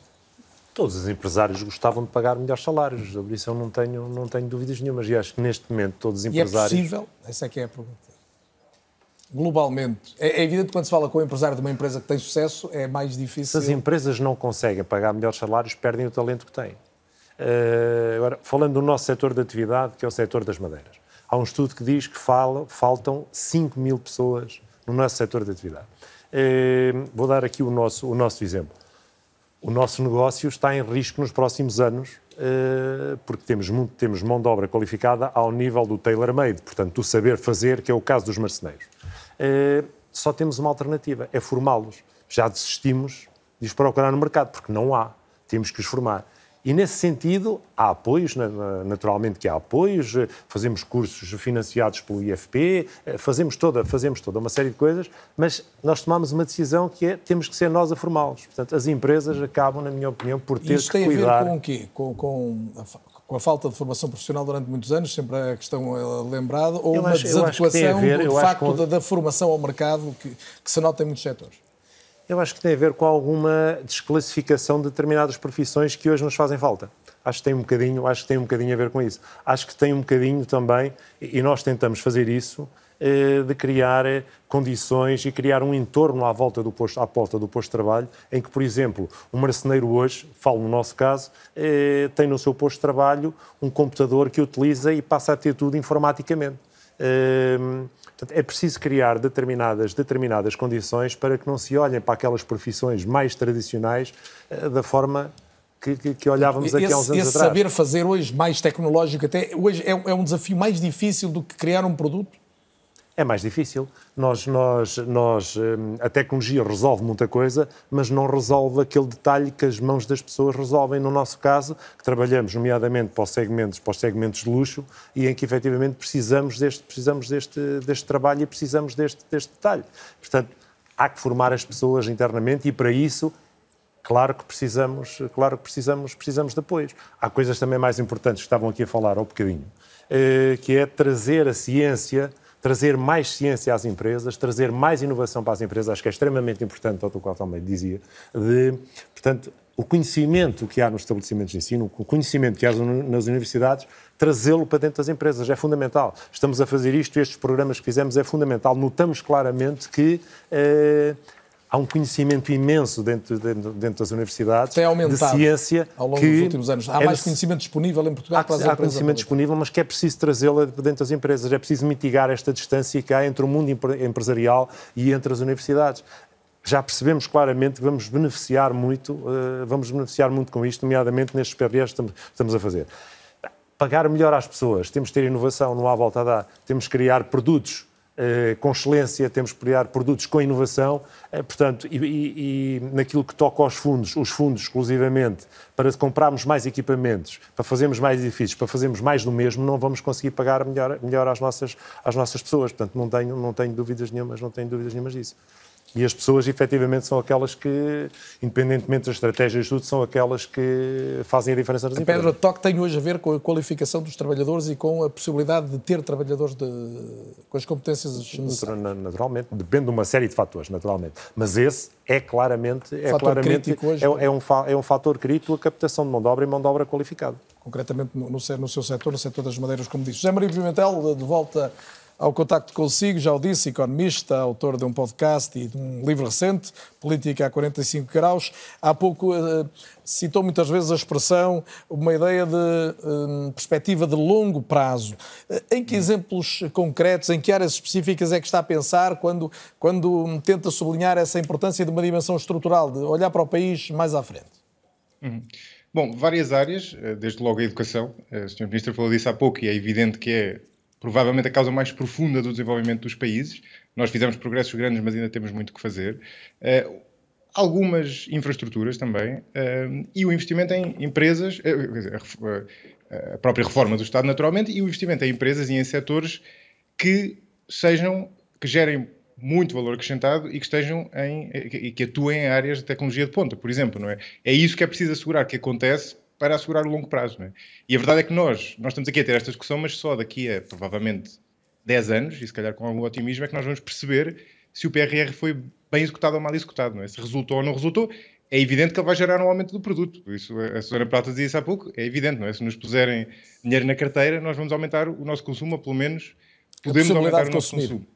Speaker 5: Todos os empresários gostavam de pagar melhores salários, sobre isso eu não tenho, não tenho dúvidas nenhumas e acho que neste momento todos os empresários...
Speaker 2: E é possível? Essa é que é a pergunta. Globalmente, é, é evidente que quando se fala com o empresário de uma empresa que tem sucesso, é mais difícil...
Speaker 5: Se as empresas não conseguem pagar melhores salários, perdem o talento que têm. Uh, agora, falando do nosso setor de atividade, que é o setor das madeiras. Há um estudo que diz que fala, faltam 5 mil pessoas no nosso setor de atividade. Uh, vou dar aqui o nosso, o nosso exemplo. O nosso negócio está em risco nos próximos anos, uh, porque temos, muito, temos mão de obra qualificada ao nível do tailor-made, portanto, do saber fazer, que é o caso dos marceneiros. só temos uma alternativa, é formá-los. Já desistimos de os procurar no mercado, porque não há. Temos que os formar. E nesse sentido, há apoios, naturalmente que há apoios, eh, fazemos cursos financiados pelo IFP, eh, fazemos toda, fazemos toda uma série de coisas, mas nós tomamos uma decisão que é temos que ser nós a formá-los. Portanto, as empresas acabam, na minha opinião, por ter
Speaker 2: Isso
Speaker 5: que cuidar... Isso tem
Speaker 2: a ver com o quê? Com, com, a, com, a, falta de formação profissional durante muitos anos, sempre a questão é lembrada, ou eu uma acho, desadequação ver, do facto da, da, formação ao mercado que, que se nota em muitos setores?
Speaker 5: Eu acho que tem a ver com alguma desclassificação de determinadas profissões que hoje nos fazem falta. Acho que tem um bocadinho, acho que tem um bocadinho a ver com isso. Acho que tem um bocadinho também, e nós tentamos fazer isso, eh, de criar eh, condições e criar um entorno à volta do posto, à porta do posto de trabalho, em que, por exemplo, um marceneiro hoje, falo no nosso caso, eh, tem no seu posto de trabalho um computador que utiliza e passa a ter tudo informaticamente. Portanto, é preciso criar determinadas, determinadas condições para que não se olhem para aquelas profissões mais tradicionais uh, da forma que, que, que olhávamos aqui
Speaker 2: esse,
Speaker 5: há uns anos
Speaker 2: esse
Speaker 5: atrás.
Speaker 2: saber fazer hoje mais tecnológico, até hoje é, é um desafio mais difícil do que criar um produto?
Speaker 5: É mais difícil. Nós, nós, nós, hum, a tecnologia resolve muita coisa, mas não resolve aquele detalhe que as mãos das pessoas resolvem. No nosso caso, que trabalhamos nomeadamente para os segmentos, para os segmentos de luxo e em que efetivamente precisamos deste, precisamos deste, deste trabalho e precisamos deste, deste detalhe. Portanto, há que formar as pessoas internamente e para isso claro que precisamos, claro que precisamos, precisamos de apoios. Há coisas também mais importantes que estavam aqui a falar um bocadinho, eh, que é trazer a ciência trazer mais ciência às empresas, trazer mais inovação para as empresas, acho que é extremamente importante, tal qual também dizia, de, portanto, o conhecimento que há nos estabelecimentos de ensino, o conhecimento que há nas universidades, trazê-lo para dentro das empresas. É fundamental. Estamos a fazer isto, estes programas que fizemos é fundamental. Notamos claramente que. Eh, há um conhecimento imenso dentro, dentro, dentro das universidades
Speaker 2: Tem aumentado
Speaker 5: de ciência
Speaker 2: ao longo
Speaker 5: que
Speaker 2: dos últimos anos. Há é mais conhecimento disponível em Portugal
Speaker 5: há,
Speaker 2: para as
Speaker 5: há
Speaker 2: empresas.
Speaker 5: Há conhecimento disponível, mas que é preciso trazê-lo dentro das empresas. É preciso mitigar esta distância que há entre o mundo empresarial e entre as universidades já percebemos claramente que vamos beneficiar muito, eh, vamos beneficiar muito com isto, nomeadamente nestes PRS que estamos a fazer. Pagar melhor às pessoas, temos que ter inovação, não há volta a dar, temos que criar produtos com excelência, temos que criar produtos com inovação, eh, portanto, e, e, e, naquilo que toca aos fundos, os fundos exclusivamente, para comprarmos mais equipamentos, para fazermos mais edifícios, para fazermos mais do mesmo, não vamos conseguir pagar melhor, melhor às, nossas, às nossas pessoas. Portanto, não tenho, não tenho dúvidas nenhumas, não tenho dúvidas nenhumas disso. E as pessoas, efetivamente, são aquelas que, independentemente das estratégias de tudo, são aquelas que fazem a diferença nas
Speaker 2: a
Speaker 5: empresas.
Speaker 2: Pedra de toque tem hoje a ver com a qualificação dos trabalhadores e com a possibilidade de ter trabalhadores de, com as competências necessárias.
Speaker 5: Naturalmente, depende de uma série de fatores, naturalmente. Mas esse é claramente, é,
Speaker 2: fator
Speaker 5: claramente
Speaker 2: hoje,
Speaker 5: é, é, um, é um fator crítico a captação de mão de obra e mão de obra qualificada.
Speaker 2: Concretamente no, no, no seu setor, no setor das madeiras, como disse. José Maria Pimentel, de volta ao contacto consigo, já o disse, economista, autor de um podcast e de um livro recente, Política a 45 graus. Há pouco uh, citou muitas vezes a expressão, uma ideia de uh, perspectiva de longo prazo. Uh, em que exemplos concretos, em que áreas específicas é que está a pensar quando, quando tenta sublinhar essa importância de uma dimensão estrutural, de olhar para o país mais à frente?
Speaker 7: Uhum. Bom, várias áreas, desde logo a educação. O Sr. Ministro falou disso há pouco e é evidente que é provavelmente a causa mais profunda do desenvolvimento dos países. Nós fizemos progressos grandes, mas ainda temos muito que fazer. Uh, algumas infraestruturas também uh, e o investimento em empresas, uh, a própria reforma do Estado, naturalmente, e o investimento em empresas e em setores que sejam, que gerem muito valor acrescentado e que estejam em, e que atuem em áreas de tecnologia de ponta, por exemplo, não é? É isso que é preciso assegurar que acontece para assegurar o longo prazo. É? E a verdade é que nós, nós estamos aqui a ter esta discussão, mas só daqui a provavelmente 10 anos, e se calhar com algum otimismo, é que nós vamos perceber se o PRR foi bem executado ou mal executado. É? Se resultou ou não resultou, é evidente que ele vai gerar um aumento do produto. Isso a Susana Prata dizia isso há pouco, é evidente, não é? Se nos puserem dinheiro na carteira, nós vamos aumentar o nosso consumo, ou pelo menos podemos aumentar o nosso consumir. consumo.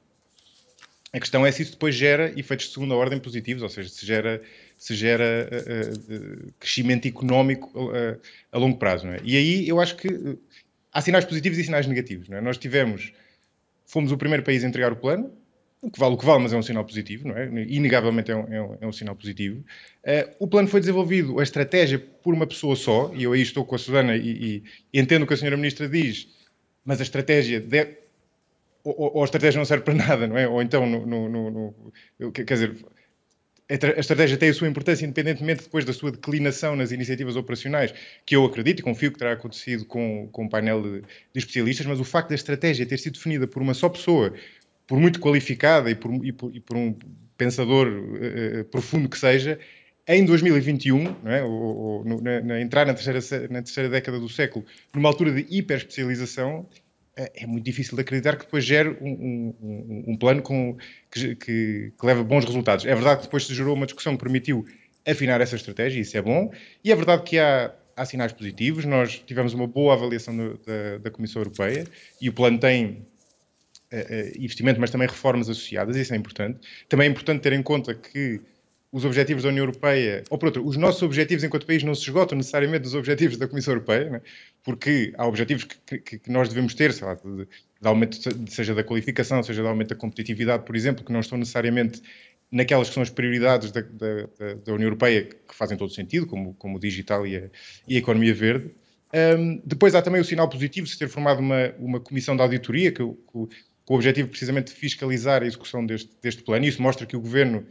Speaker 7: A questão é se isso depois gera efeitos de segunda ordem positivos, ou seja, se gera se gera uh, crescimento económico uh, a longo prazo. É? E aí eu acho que há sinais positivos e sinais negativos. É? Nós tivemos, fomos o primeiro país a entregar o plano, o que vale o que vale, mas é um sinal positivo, não é? Inegavelmente é um, é um, é um sinal positivo. Uh, o plano foi desenvolvido, a estratégia, por uma pessoa só, e eu aí estou com a Susana e, e entendo o que a senhora Ministra diz, mas a estratégia deve, ou, ou, a estratégia não serve para nada, não é? Ou então, no, no, no, quer dizer, a estratégia tem a sua importância, independentemente depois da sua declinação nas iniciativas operacionais, que eu acredito e confio que terá acontecido com, com um painel de, de, especialistas, mas o facto da estratégia ter sido definida por uma só pessoa, por muito qualificada e por, e por, e por um pensador uh, profundo que seja, em 2021, é? ou, ou, na, na, entrar na terceira, na terceira década do século, numa altura de hiperespecialização, é, é muito difícil de acreditar que depois gere um, um, um plano com, que, que, que, leva bons resultados. É verdade que depois se gerou uma discussão que permitiu afinar essa estratégia, isso é bom, e é verdade que há, há sinais positivos. Nós tivemos uma boa avaliação do, da, da, Comissão Europeia e o plano tem uh, investimento, mas também reformas associadas, isso é importante. Também é importante ter em conta que os objetivos da União Europeia, ou por outro, os nossos objetivos enquanto país não se esgotam necessariamente dos objetivos da Comissão Europeia, né? porque há objetivos que, que, que, nós devemos ter, sei lá, de, de aumento, seja da qualificação, seja de aumento da competitividade, por exemplo, que não estão necessariamente naquelas que são as prioridades da, da, da União Europeia, que fazem todo sentido, como, como o digital e a, e a economia verde. Um, depois há também o sinal positivo de se ter formado uma, uma comissão de auditoria, que, que, com o objetivo precisamente de fiscalizar a execução deste, deste plano. Isso mostra que o Governo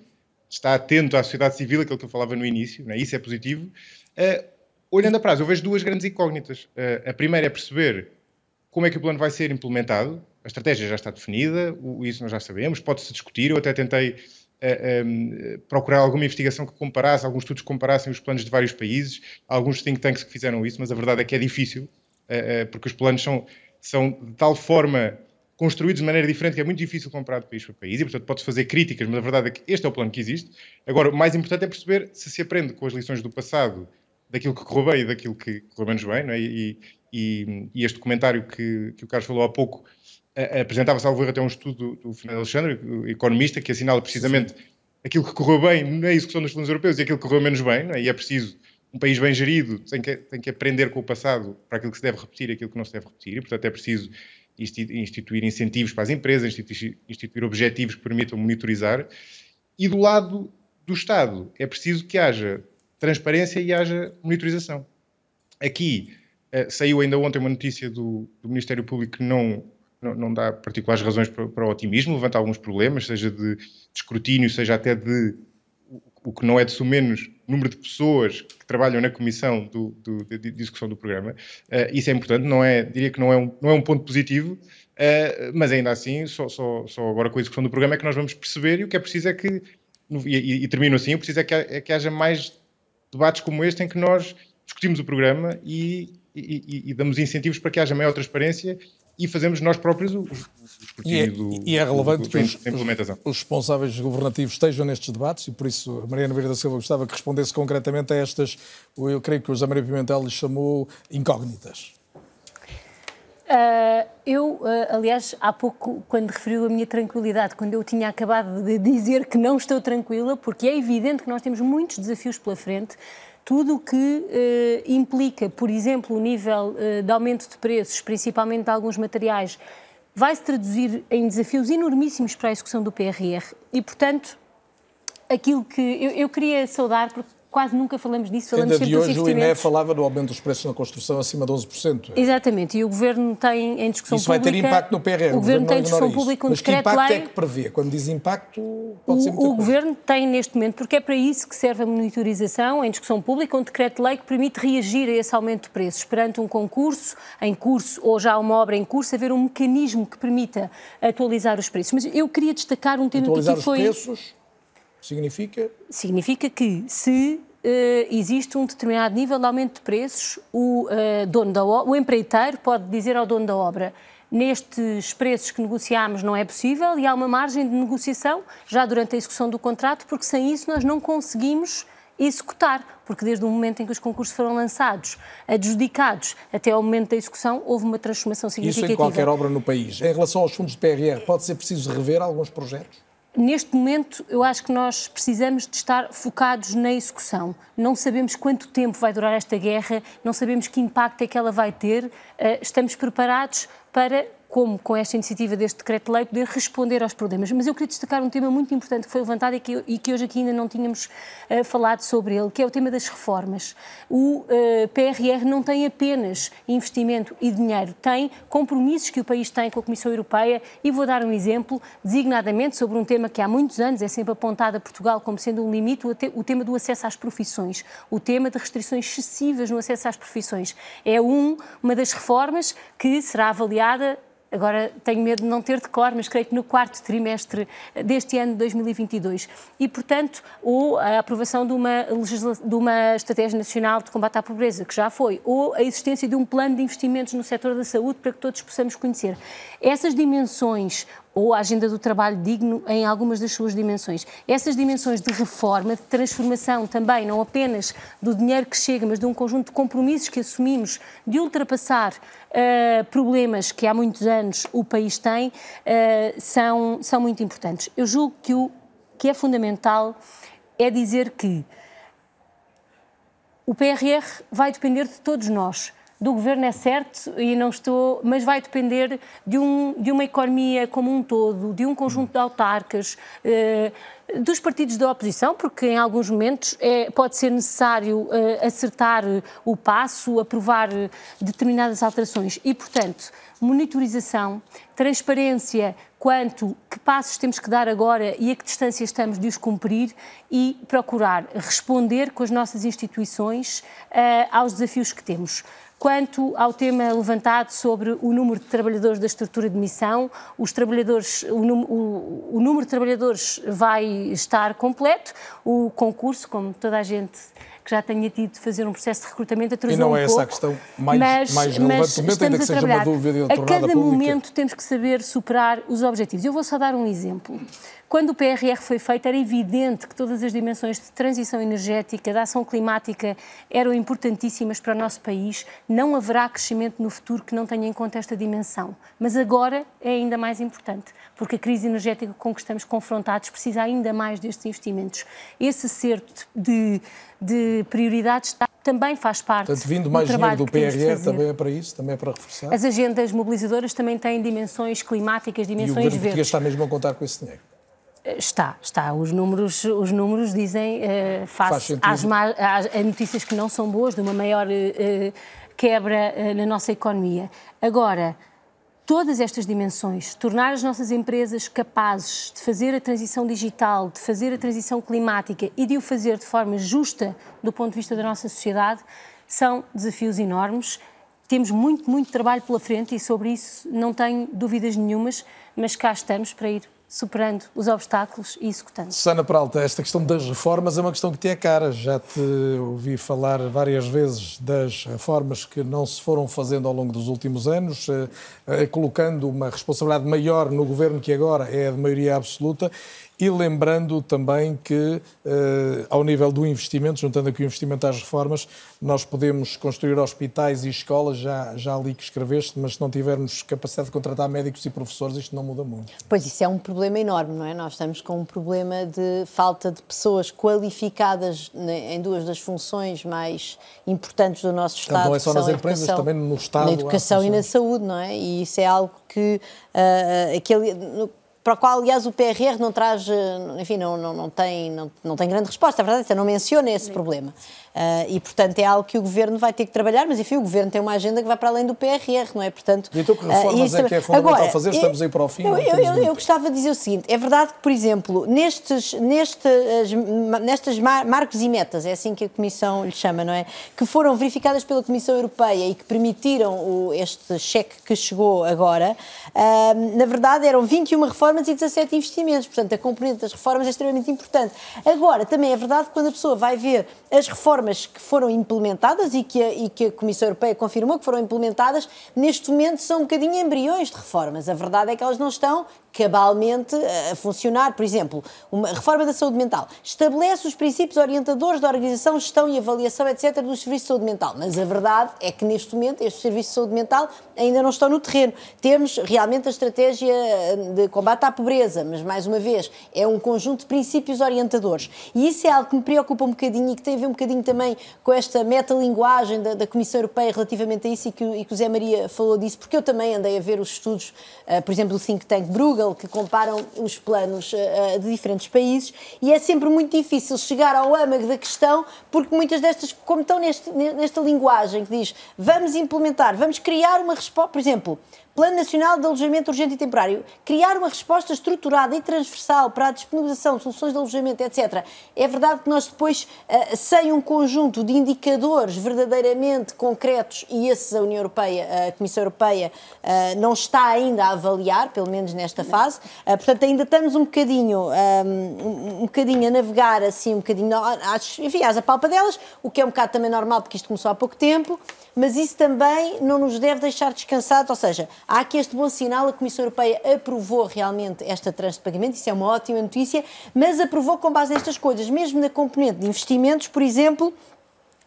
Speaker 7: está atento à sociedade civil, aquilo que eu falava no início, né? isso é positivo. Uh, olhando a prazo, eu vejo duas grandes incógnitas. Uh, a primeira é perceber como é que o plano vai ser implementado. A estratégia já está definida, isso nós já sabemos, pode-se discutir. Eu até tentei uh, eh, um, procurar alguma investigação que comparasse, alguns estudos que comparassem os planos de vários países, alguns think tanks que fizeram isso, mas a verdade é que é difícil, porque os planos são, são de tal forma construídos de maneira diferente, que é muito difícil comparar de país para país, e portanto pode fazer críticas, mas a verdade é que este é o plano que existe. Agora, o mais importante é perceber se se aprende com as lições do passado, daquilo que correu bem e daquilo que correu menos bem, é? e, e, e este comentário que, que o Carlos falou há pouco apresentava, salvo erro, até um estudo do, do Fernando Alexandre, economista, que assinala precisamente aquilo que correu bem na execução dos fundos europeus e aquilo que correu menos bem, é? e é preciso um país bem gerido tem que, tem que aprender com o passado para aquilo que se deve repetir e aquilo que não se deve repetir, e portanto é preciso instituir incentivos para as empresas, instituir objetivos que permitam monitorizar. E do lado do Estado, é preciso que haja transparência e haja monitorização. Aqui uh, saiu ainda ontem uma notícia do, do Ministério Público que não, não, não, dá particulares razões para, para o otimismo, levanta alguns problemas, seja de, de escrutínio, seja até de o que não é de sumenos número de pessoas que trabalham na comissão do, do, de, execução do programa. Uh, isso é importante, não é, diria que não é um, não é um ponto positivo, uh, mas ainda assim, só, só, só, agora com a execução do programa é que nós vamos perceber e o que é preciso é que, e, e, termino assim, o preciso é que, é que haja mais debates como este em que nós discutimos o programa e, e, damos incentivos para que haja maior transparência e fazemos nós próprios o, o escrutínio
Speaker 2: e é,
Speaker 7: do,
Speaker 2: e é relevante do, do,
Speaker 7: que os, implementação.
Speaker 2: os responsáveis governativos estejam nestes debates e por isso a Mariana Vieira da Silva gostava que respondesse concretamente a estas, eu creio que o José Maria Pimentel lhe chamou incógnitas.
Speaker 3: Uh, eu, uh, aliás, há pouco, quando referiu a minha tranquilidade, quando eu tinha acabado de dizer que não estou tranquila, porque é evidente que nós temos muitos desafios pela frente, tudo o que eh, implica, por exemplo, o nível eh, de aumento de preços, principalmente de alguns materiais, vai se traduzir em desafios enormíssimos para a execução do PRR. E, portanto, aquilo que eu, eu queria saudar, porque quase nunca falamos disso, falamos
Speaker 2: Ainda de hoje o INE falava do aumento dos preços na construção acima de
Speaker 3: 12%. Exatamente, e o Governo tem em discussão
Speaker 2: isso
Speaker 3: pública...
Speaker 2: Isso vai ter impacto no PRR,
Speaker 3: o, o Governo tem em discussão pública um decreto-lei...
Speaker 2: Mas que impacto é que prevê? Quando diz impacto, pode ser
Speaker 3: O, o Governo tem neste momento, porque é para isso que serve a monitorização em discussão pública, um decreto-lei que permite reagir a esse aumento de preços. Perante um concurso em curso ou já uma obra em curso, haver um mecanismo que permita atualizar os preços. Mas eu queria destacar um tema
Speaker 2: atualizar
Speaker 3: que foi...
Speaker 2: Atualizar os preços significa...
Speaker 3: Significa que se Uh, existe um determinado nível de aumento de preços, o, uh, dono da o empreiteiro pode dizer ao dono da obra nestes preços que negociamos não é possível e há uma margem de negociação já durante a execução do contrato, porque sem isso nós não conseguimos executar, porque desde o momento em que os concursos foram lançados, adjudicados, até ao momento da execução, houve uma transformação significativa.
Speaker 2: Isso em qualquer obra no país. Em relação aos fundos de PRR, pode ser preciso rever alguns projetos?
Speaker 3: Neste momento, eu acho que nós precisamos de estar focados na execução. Não sabemos quanto tempo vai durar esta guerra, não sabemos que impacto é que ela vai ter. Eh, estamos preparados para como com esta iniciativa deste decreto-lei, poder responder aos problemas. Mas eu queria destacar um tema muito importante que foi levantado e que, e que hoje aqui ainda não tínhamos uh, falado sobre ele, que é o tema das reformas. O uh, eh, PRR não tem apenas investimento e dinheiro, tem compromissos que o país tem com a Comissão Europeia e vou dar um exemplo, designadamente sobre um tema que há muitos anos é sempre apontado a Portugal como sendo um limite, o, te o tema do acesso às profissões, o tema de restrições excessivas no acesso às profissões. É um, uma das reformas que será avaliada Agora tenho medo de não ter de cor, mas creio que no quarto trimestre deste ano de 2022. E, portanto, ou a aprovação de uma, de uma estratégia nacional de combate à pobreza, que já foi, ou a existência de um plano de investimentos no setor da saúde para que todos possamos conhecer. Essas dimensões ou a agenda do trabalho digno em algumas das suas dimensões. Essas dimensões de reforma, de transformação também, não apenas do dinheiro que chega, mas de um conjunto de compromissos que assumimos de ultrapassar uh, problemas que há muitos anos o país tem, uh, são, são muito importantes. Eu julgo que o que é fundamental é dizer que o PRR vai depender de todos nós do governo é certo e não estou, mas vai depender de, um, de uma economia como um todo, de um conjunto de autarcas, eh, dos partidos da oposição, porque em alguns momentos é, pode ser necessário eh, acertar o passo, aprovar determinadas alterações. E, portanto, monitorização, transparência quanto que passos temos que dar agora e a que distância estamos de os cumprir e procurar responder com as nossas instituições uh, aos desafios que temos. Quanto ao tema levantado sobre o número de trabalhadores da estrutura de missão, os trabalhadores, o, o, o número de trabalhadores vai estar completo. O concurso, como toda a gente que já tenha tido de fazer um processo de recrutamento atrasou
Speaker 2: E não é
Speaker 3: um
Speaker 2: essa
Speaker 3: pouco,
Speaker 2: a questão mais,
Speaker 3: mas,
Speaker 2: mais relevante momento, ainda que seja uma dúvida
Speaker 3: A cada
Speaker 2: pública.
Speaker 3: momento temos que saber superar os objetivos. Eu vou só dar um exemplo. Quando o PRR foi feito, era evidente que todas as dimensões de transição energética, da ação climática, eram importantíssimas para o nosso país. Não haverá crescimento no futuro que não tenha em conta esta dimensão. Mas agora é ainda mais importante, porque a crise energética com que estamos confrontados precisa ainda mais destes investimentos. Esse certo de, de prioridades também faz parte
Speaker 2: Portanto, vindo
Speaker 3: do
Speaker 2: mais
Speaker 3: trabalho
Speaker 2: dinheiro do PRR também é para isso, também é para reforçar.
Speaker 3: As agendas mobilizadoras também têm dimensões climáticas,
Speaker 2: E o
Speaker 3: dimensões
Speaker 2: governo
Speaker 3: verdes.
Speaker 2: está mesmo a contar com esse dinheiro.
Speaker 3: Está, está. Os números, os números dizem, eh,
Speaker 2: Faz
Speaker 3: face às, às- a notícias que não são boas, de uma maior eh, eh, quebra eh, na nossa economia. Agora, todas estas dimensões, tornar as nossas empresas capazes de fazer a transição digital, de fazer a transição climática e de o fazer de forma justa do ponto de vista da nossa sociedade, são desafios enormes. Temos muito, muito trabalho pela frente e sobre isso não tenho dúvidas nenhumas, mas cá estamos para ir superando os obstáculos e executando.
Speaker 2: Susana Peralta, esta questão das reformas é uma questão que te é cara. Já te ouvi falar várias vezes das reformas que não se foram fazendo ao longo dos últimos anos, eh, eh, colocando uma responsabilidade maior no governo que agora é de maioria absoluta. E lembrando também que, eh, ao nível do investimento, juntando aqui o investimento às reformas, nós podemos construir hospitais e escolas, já, já li que escreveste, mas se não tivermos capacidade de contratar médicos e professores, isto não muda muito.
Speaker 6: Pois isso é um problema enorme, não é? Nós estamos com um problema de falta de pessoas qualificadas ne- em duas das funções mais importantes do nosso Estado.
Speaker 2: não é só nas empresas, também no Estado
Speaker 6: Na educação e na saúde, não é? E isso é algo que. ah, aquele, no- para o qual, aliás, o PRR não traz, eh, enfim, não, não, não, tem, não, não tem grande resposta, a verdade é essa, não menciona esse problema. Ah, e, portanto, é algo que o Governo vai ter que trabalhar, mas, enfim, o Governo tem uma agenda que vai para além do PRR, não é? Portanto,
Speaker 2: E então que
Speaker 6: ah,
Speaker 2: reformas
Speaker 6: isso
Speaker 2: é que é fundamental
Speaker 6: Agora,
Speaker 2: fazer?
Speaker 6: eu-
Speaker 2: Estamos aí para o fim,
Speaker 6: eu- eu- eu- eu gostava de dizer o seguinte: é verdade que, por exemplo, nestes, nestes, nestas mar- marcos e metas, é assim que a Comissão lhe chama, não é? Que foram verificadas pela Comissão Europeia e que permitiram o- este cheque que chegou agora, ah, na verdade eram 21 reformas e 17 investimentos. Portanto, a componente das reformas é extremamente importante. Agora, também é verdade que quando a pessoa vai ver as reformas que foram implementadas e que a, e que a Comissão Europeia confirmou que foram implementadas, neste momento são um bocadinho embriões de reformas. A verdade é que elas não estão cabalmente a funcionar. Por exemplo, uma reforma da saúde mental estabelece os princípios orientadores da organização, gestão e avaliação, etc., dos serviços de saúde mental. Mas a verdade é que neste momento estes serviços de saúde mental ainda não estão no terreno. Temos realmente a estratégia de combate à pobreza, mas mais uma vez é um conjunto de princípios orientadores. E isso é algo que me preocupa um bocadinho e que tem a ver um bocadinho também com esta metalinguagem da, da Comissão Europeia relativamente a isso e que, e que o Zé Maria falou disso, porque eu também andei a ver os estudos, ah, por exemplo, do think tank Bruegel, que comparam os planos ah, de diferentes países e é sempre muito difícil chegar ao âmago da questão, porque muitas destas, como estão neste- nesta linguagem que diz vamos implementar, vamos criar uma resposta, por exemplo, Plano Nacional de Alojamento Urgente e Temporário, criar uma resposta estruturada e transversal para a disponibilização de soluções de alojamento, etc. É verdade que nós depois, ah, sem um conjunto de indicadores verdadeiramente concretos, e esses a União Europeia, a Comissão Europeia, ah, não está ainda a avaliar, pelo menos nesta fase, Ah, portanto ainda estamos um bocadinho, ah, um, bocadinho a navegar assim, um bocadinho, enfim, às apalpadelas, o que é um bocado também normal, porque isto começou há pouco tempo, mas isso também não nos deve deixar descansados, ou seja, há aqui este bom sinal, a Comissão Europeia aprovou realmente esta tranche de pagamento, isso é uma ótima notícia, mas aprovou com base nestas coisas, mesmo na componente de investimentos, por exemplo,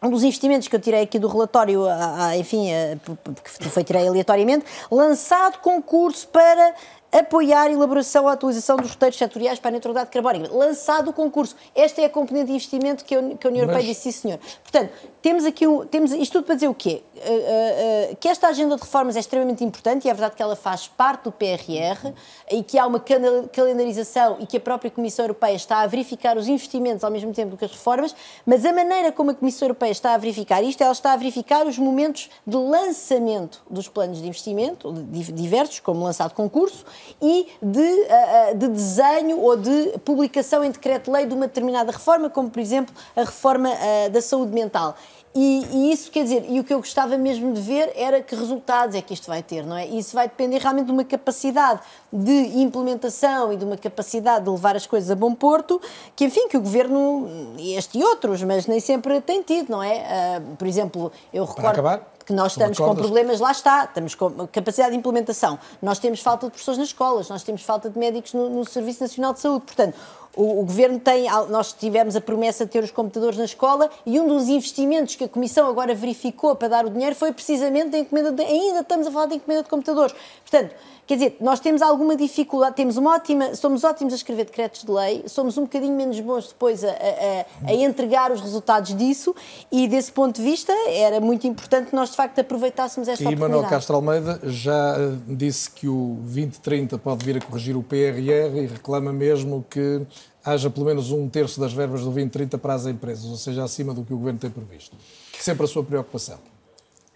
Speaker 6: um dos investimentos que eu tirei aqui do relatório, ah, ah, enfim, ah, que foi tirei aleatoriamente, lançado concurso para apoiar a elaboração e a atualização dos roteiros setoriais para a neutralidade carbónica. Lançado o concurso. Esta é a componente de investimento que que a União Europeia
Speaker 2: Mas-
Speaker 6: disse, sim senhor. Portanto, temos aqui um, temos isto tudo para dizer o quê? Uh, uh, que esta agenda de reformas é extremamente importante e é verdade que ela faz parte do PRR e que há uma calendarização e que a própria Comissão Europeia está a verificar os investimentos ao mesmo tempo que as reformas, mas a maneira como a Comissão Europeia está a verificar isto, ela está a verificar os momentos de lançamento dos planos de investimento, di- diversos, como lançado concurso, e de, uh, de desenho ou de publicação em decreto-lei de uma determinada reforma, como por exemplo a reforma da saúde mental. E, e, isso quer dizer, e o que eu gostava mesmo de ver era que resultados é que isto vai ter, não é? E isso vai depender realmente de uma capacidade de implementação e de uma capacidade de levar as coisas a bom porto, que enfim, que o governo, este e outros, mas nem sempre tem tido, não é? Uh, por exemplo, eu recordo que nós estamos com problemas, lá está, estamos com capacidade de implementação, nós temos falta de professores nas escolas, nós temos falta de médicos no, no Serviço Nacional de Saúde, portanto, o, o, governo tem, nós tivemos a promessa de ter os computadores na escola e um dos investimentos que a Comissão agora verificou para dar o dinheiro foi precisamente a encomenda, de, ainda estamos a falar de encomenda de computadores. Portanto, Quer dizer, nós temos alguma dificuldade, temos uma ótima, somos ótimos a escrever decretos de lei, somos um bocadinho menos bons depois a, a, a, entregar os resultados disso e desse ponto de vista era muito importante que nós de facto aproveitássemos esta
Speaker 2: e
Speaker 6: oportunidade.
Speaker 2: E Manuel Castro Almeida já eh, disse que o 2030 pode vir a corrigir o PRR e reclama mesmo que haja pelo menos um terço das verbas do 2030 para as empresas, ou seja, acima do que o Governo tem previsto. Sempre a sua preocupação.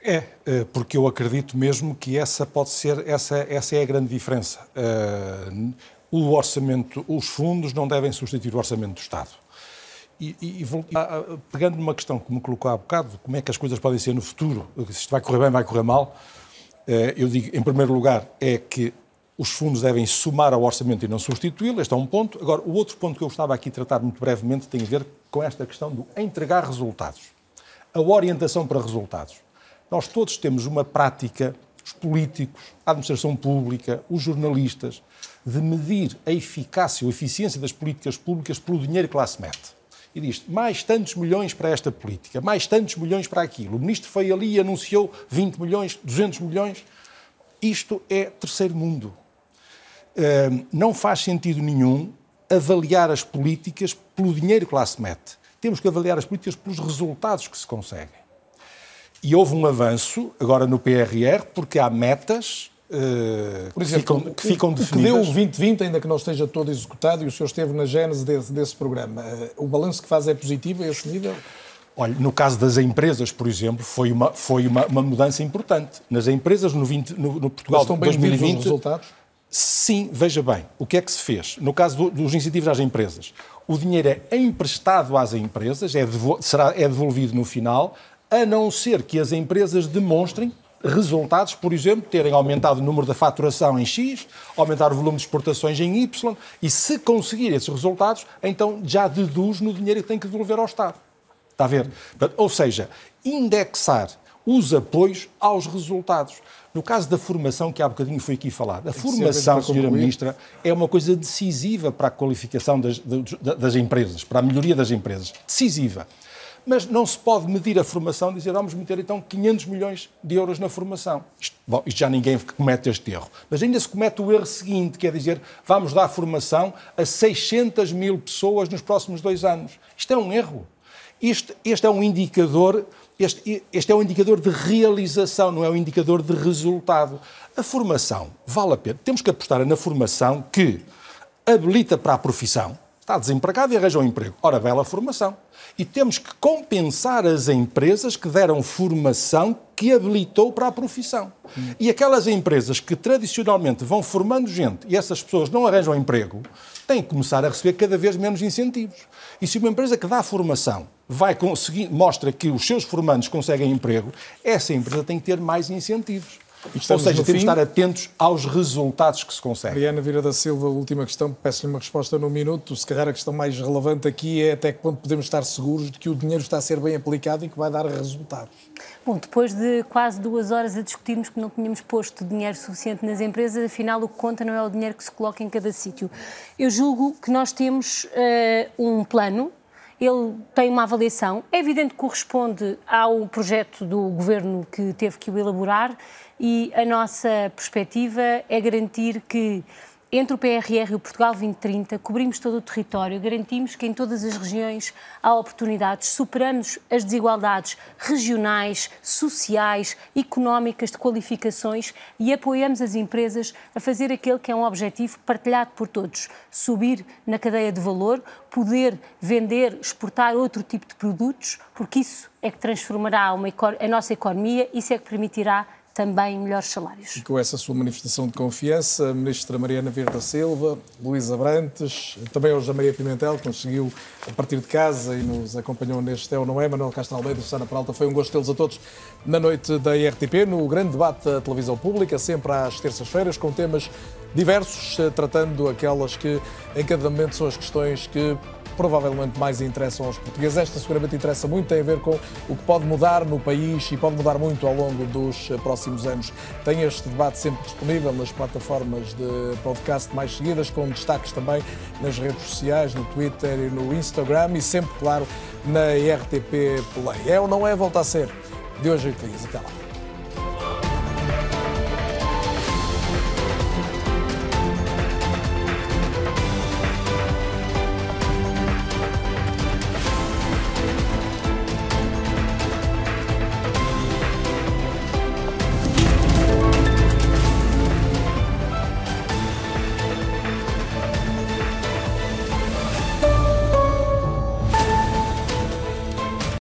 Speaker 4: É, é, porque eu acredito mesmo que essa pode ser, essa, essa é a grande diferença. Uh, o orçamento, os fundos não devem substituir o orçamento do Estado. E, e, e pegando numa questão que me colocou há bocado, como é que as coisas podem ser no futuro, se isto vai correr bem, vai correr mal, uh, eu digo, em primeiro lugar, é que os fundos devem somar ao orçamento e não substituí-lo, este é um ponto. Agora, o outro ponto que eu gostava aqui de tratar muito brevemente tem a ver com esta questão do entregar resultados. A orientação para resultados. Nós todos temos uma prática, os políticos, a administração pública, os jornalistas, de medir a eficácia ou eficiência das políticas públicas pelo dinheiro que lá se mete. E diz mais tantos milhões para esta política, mais tantos milhões para aquilo. O ministro foi ali e anunciou 20 milhões, 200 milhões. Isto é terceiro mundo. Não faz sentido nenhum avaliar as políticas pelo dinheiro que lá se mete. Temos que avaliar as políticas pelos resultados que se conseguem. E houve um avanço agora no PRR, porque há metas uh,
Speaker 2: Por exemplo, que ficam, que ficam definidas. O que deu o 2020, ainda que não esteja todo executado, e o senhor esteve na gênese desse, desse programa, uh, o balanço que faz é positivo a esse nível?
Speaker 4: Olha, no caso das empresas, por exemplo, foi uma, foi uma, uma mudança importante. Nas empresas, no, 20, no, no Portugal
Speaker 2: estão bem 2020... Os resultados?
Speaker 4: Sim, veja bem, o que é que se fez? No caso do, dos incentivos às empresas, o dinheiro é emprestado às empresas, é, será, é devolvido no final, a não ser que as empresas demonstrem resultados, por exemplo, terem aumentado o número da faturação em X, aumentar o volume de exportações em Y, e se conseguir esses resultados, então já deduz no dinheiro que tem que devolver ao Estado. Está a ver? Ou seja, indexar os apoios aos resultados. No caso da formação, que há bocadinho foi aqui falado, a formação, Sra. Ministra, é uma coisa decisiva para a qualificação das, das empresas, para a melhoria das empresas. Decisiva. Mas não se pode medir a formação e dizer vamos meter então 500 milhões de euros na formação. Isto, bom, isto já ninguém comete este erro. Mas ainda se comete o erro seguinte, que é dizer vamos dar formação a 600 mil pessoas nos próximos dois anos. Isto é um erro. Este, este é um indicador este, este, é um indicador de realização, não é um indicador de resultado. A formação vale a pena. Temos que apostar na formação que habilita para a profissão, Está desempregado e arranja um emprego. Ora, bela formação. E temos que compensar as empresas que deram formação que habilitou para a profissão. Hum. E aquelas empresas que tradicionalmente vão formando gente e essas pessoas não arranjam emprego, têm que começar a receber cada vez menos incentivos. E se uma empresa que dá formação vai conseguir, mostra que os seus formandos conseguem emprego, essa empresa tem que ter mais incentivos. Ou seja, temos de estar atentos aos resultados que se conseguem.
Speaker 2: Mariana Vira da Silva, última questão, peço-lhe uma resposta num minuto. Se calhar a questão mais relevante aqui é até que ponto podemos estar seguros de que o dinheiro está a ser bem aplicado e que vai dar resultados.
Speaker 3: Bom, depois de quase duas horas a discutirmos que não tínhamos posto dinheiro suficiente nas empresas, afinal o que conta não é o dinheiro que se coloca em cada sítio. Eu julgo que nós temos uh, um plano ele tem uma avaliação. É evidente que corresponde ao projeto do governo que teve que o elaborar e a nossa perspectiva é garantir que entre o PRR e o Portugal 2030, cobrimos todo o território, garantimos que em todas as regiões há oportunidades, superamos as desigualdades regionais, sociais, económicas, de qualificações e apoiamos as empresas a fazer aquele que é um objetivo partilhado por todos: subir na cadeia de valor, poder vender, exportar outro tipo de produtos, porque isso é que transformará uma, a nossa economia, isso é que permitirá também melhores salários.
Speaker 2: E com essa sua manifestação de confiança, a ministra Mariana da Silva, Luísa Brantes, também hoje a Maria Pimentel, que nos seguiu a partir de casa e nos acompanhou neste É ou Não É, Manuel Castro Almeida, Susana Peralta, foi um gosto tê-los a todos na noite da RTP, no grande debate da televisão pública, sempre às terças-feiras, com temas diversos, eh, tratando aquelas que em cada momento são as questões que provavelmente mais interessam aos portugueses. Esta seguramente interessa muito, tem a ver com o que pode mudar no país e pode mudar muito ao longo dos eh, próximos anos. Tem este debate sempre disponível nas plataformas de podcast mais seguidas, com destaques também nas redes sociais, no Twitter e no Instagram e sempre, claro, na RTP Play. É ou não é? Volta a ser. De hoje a 8 dias. Até lá.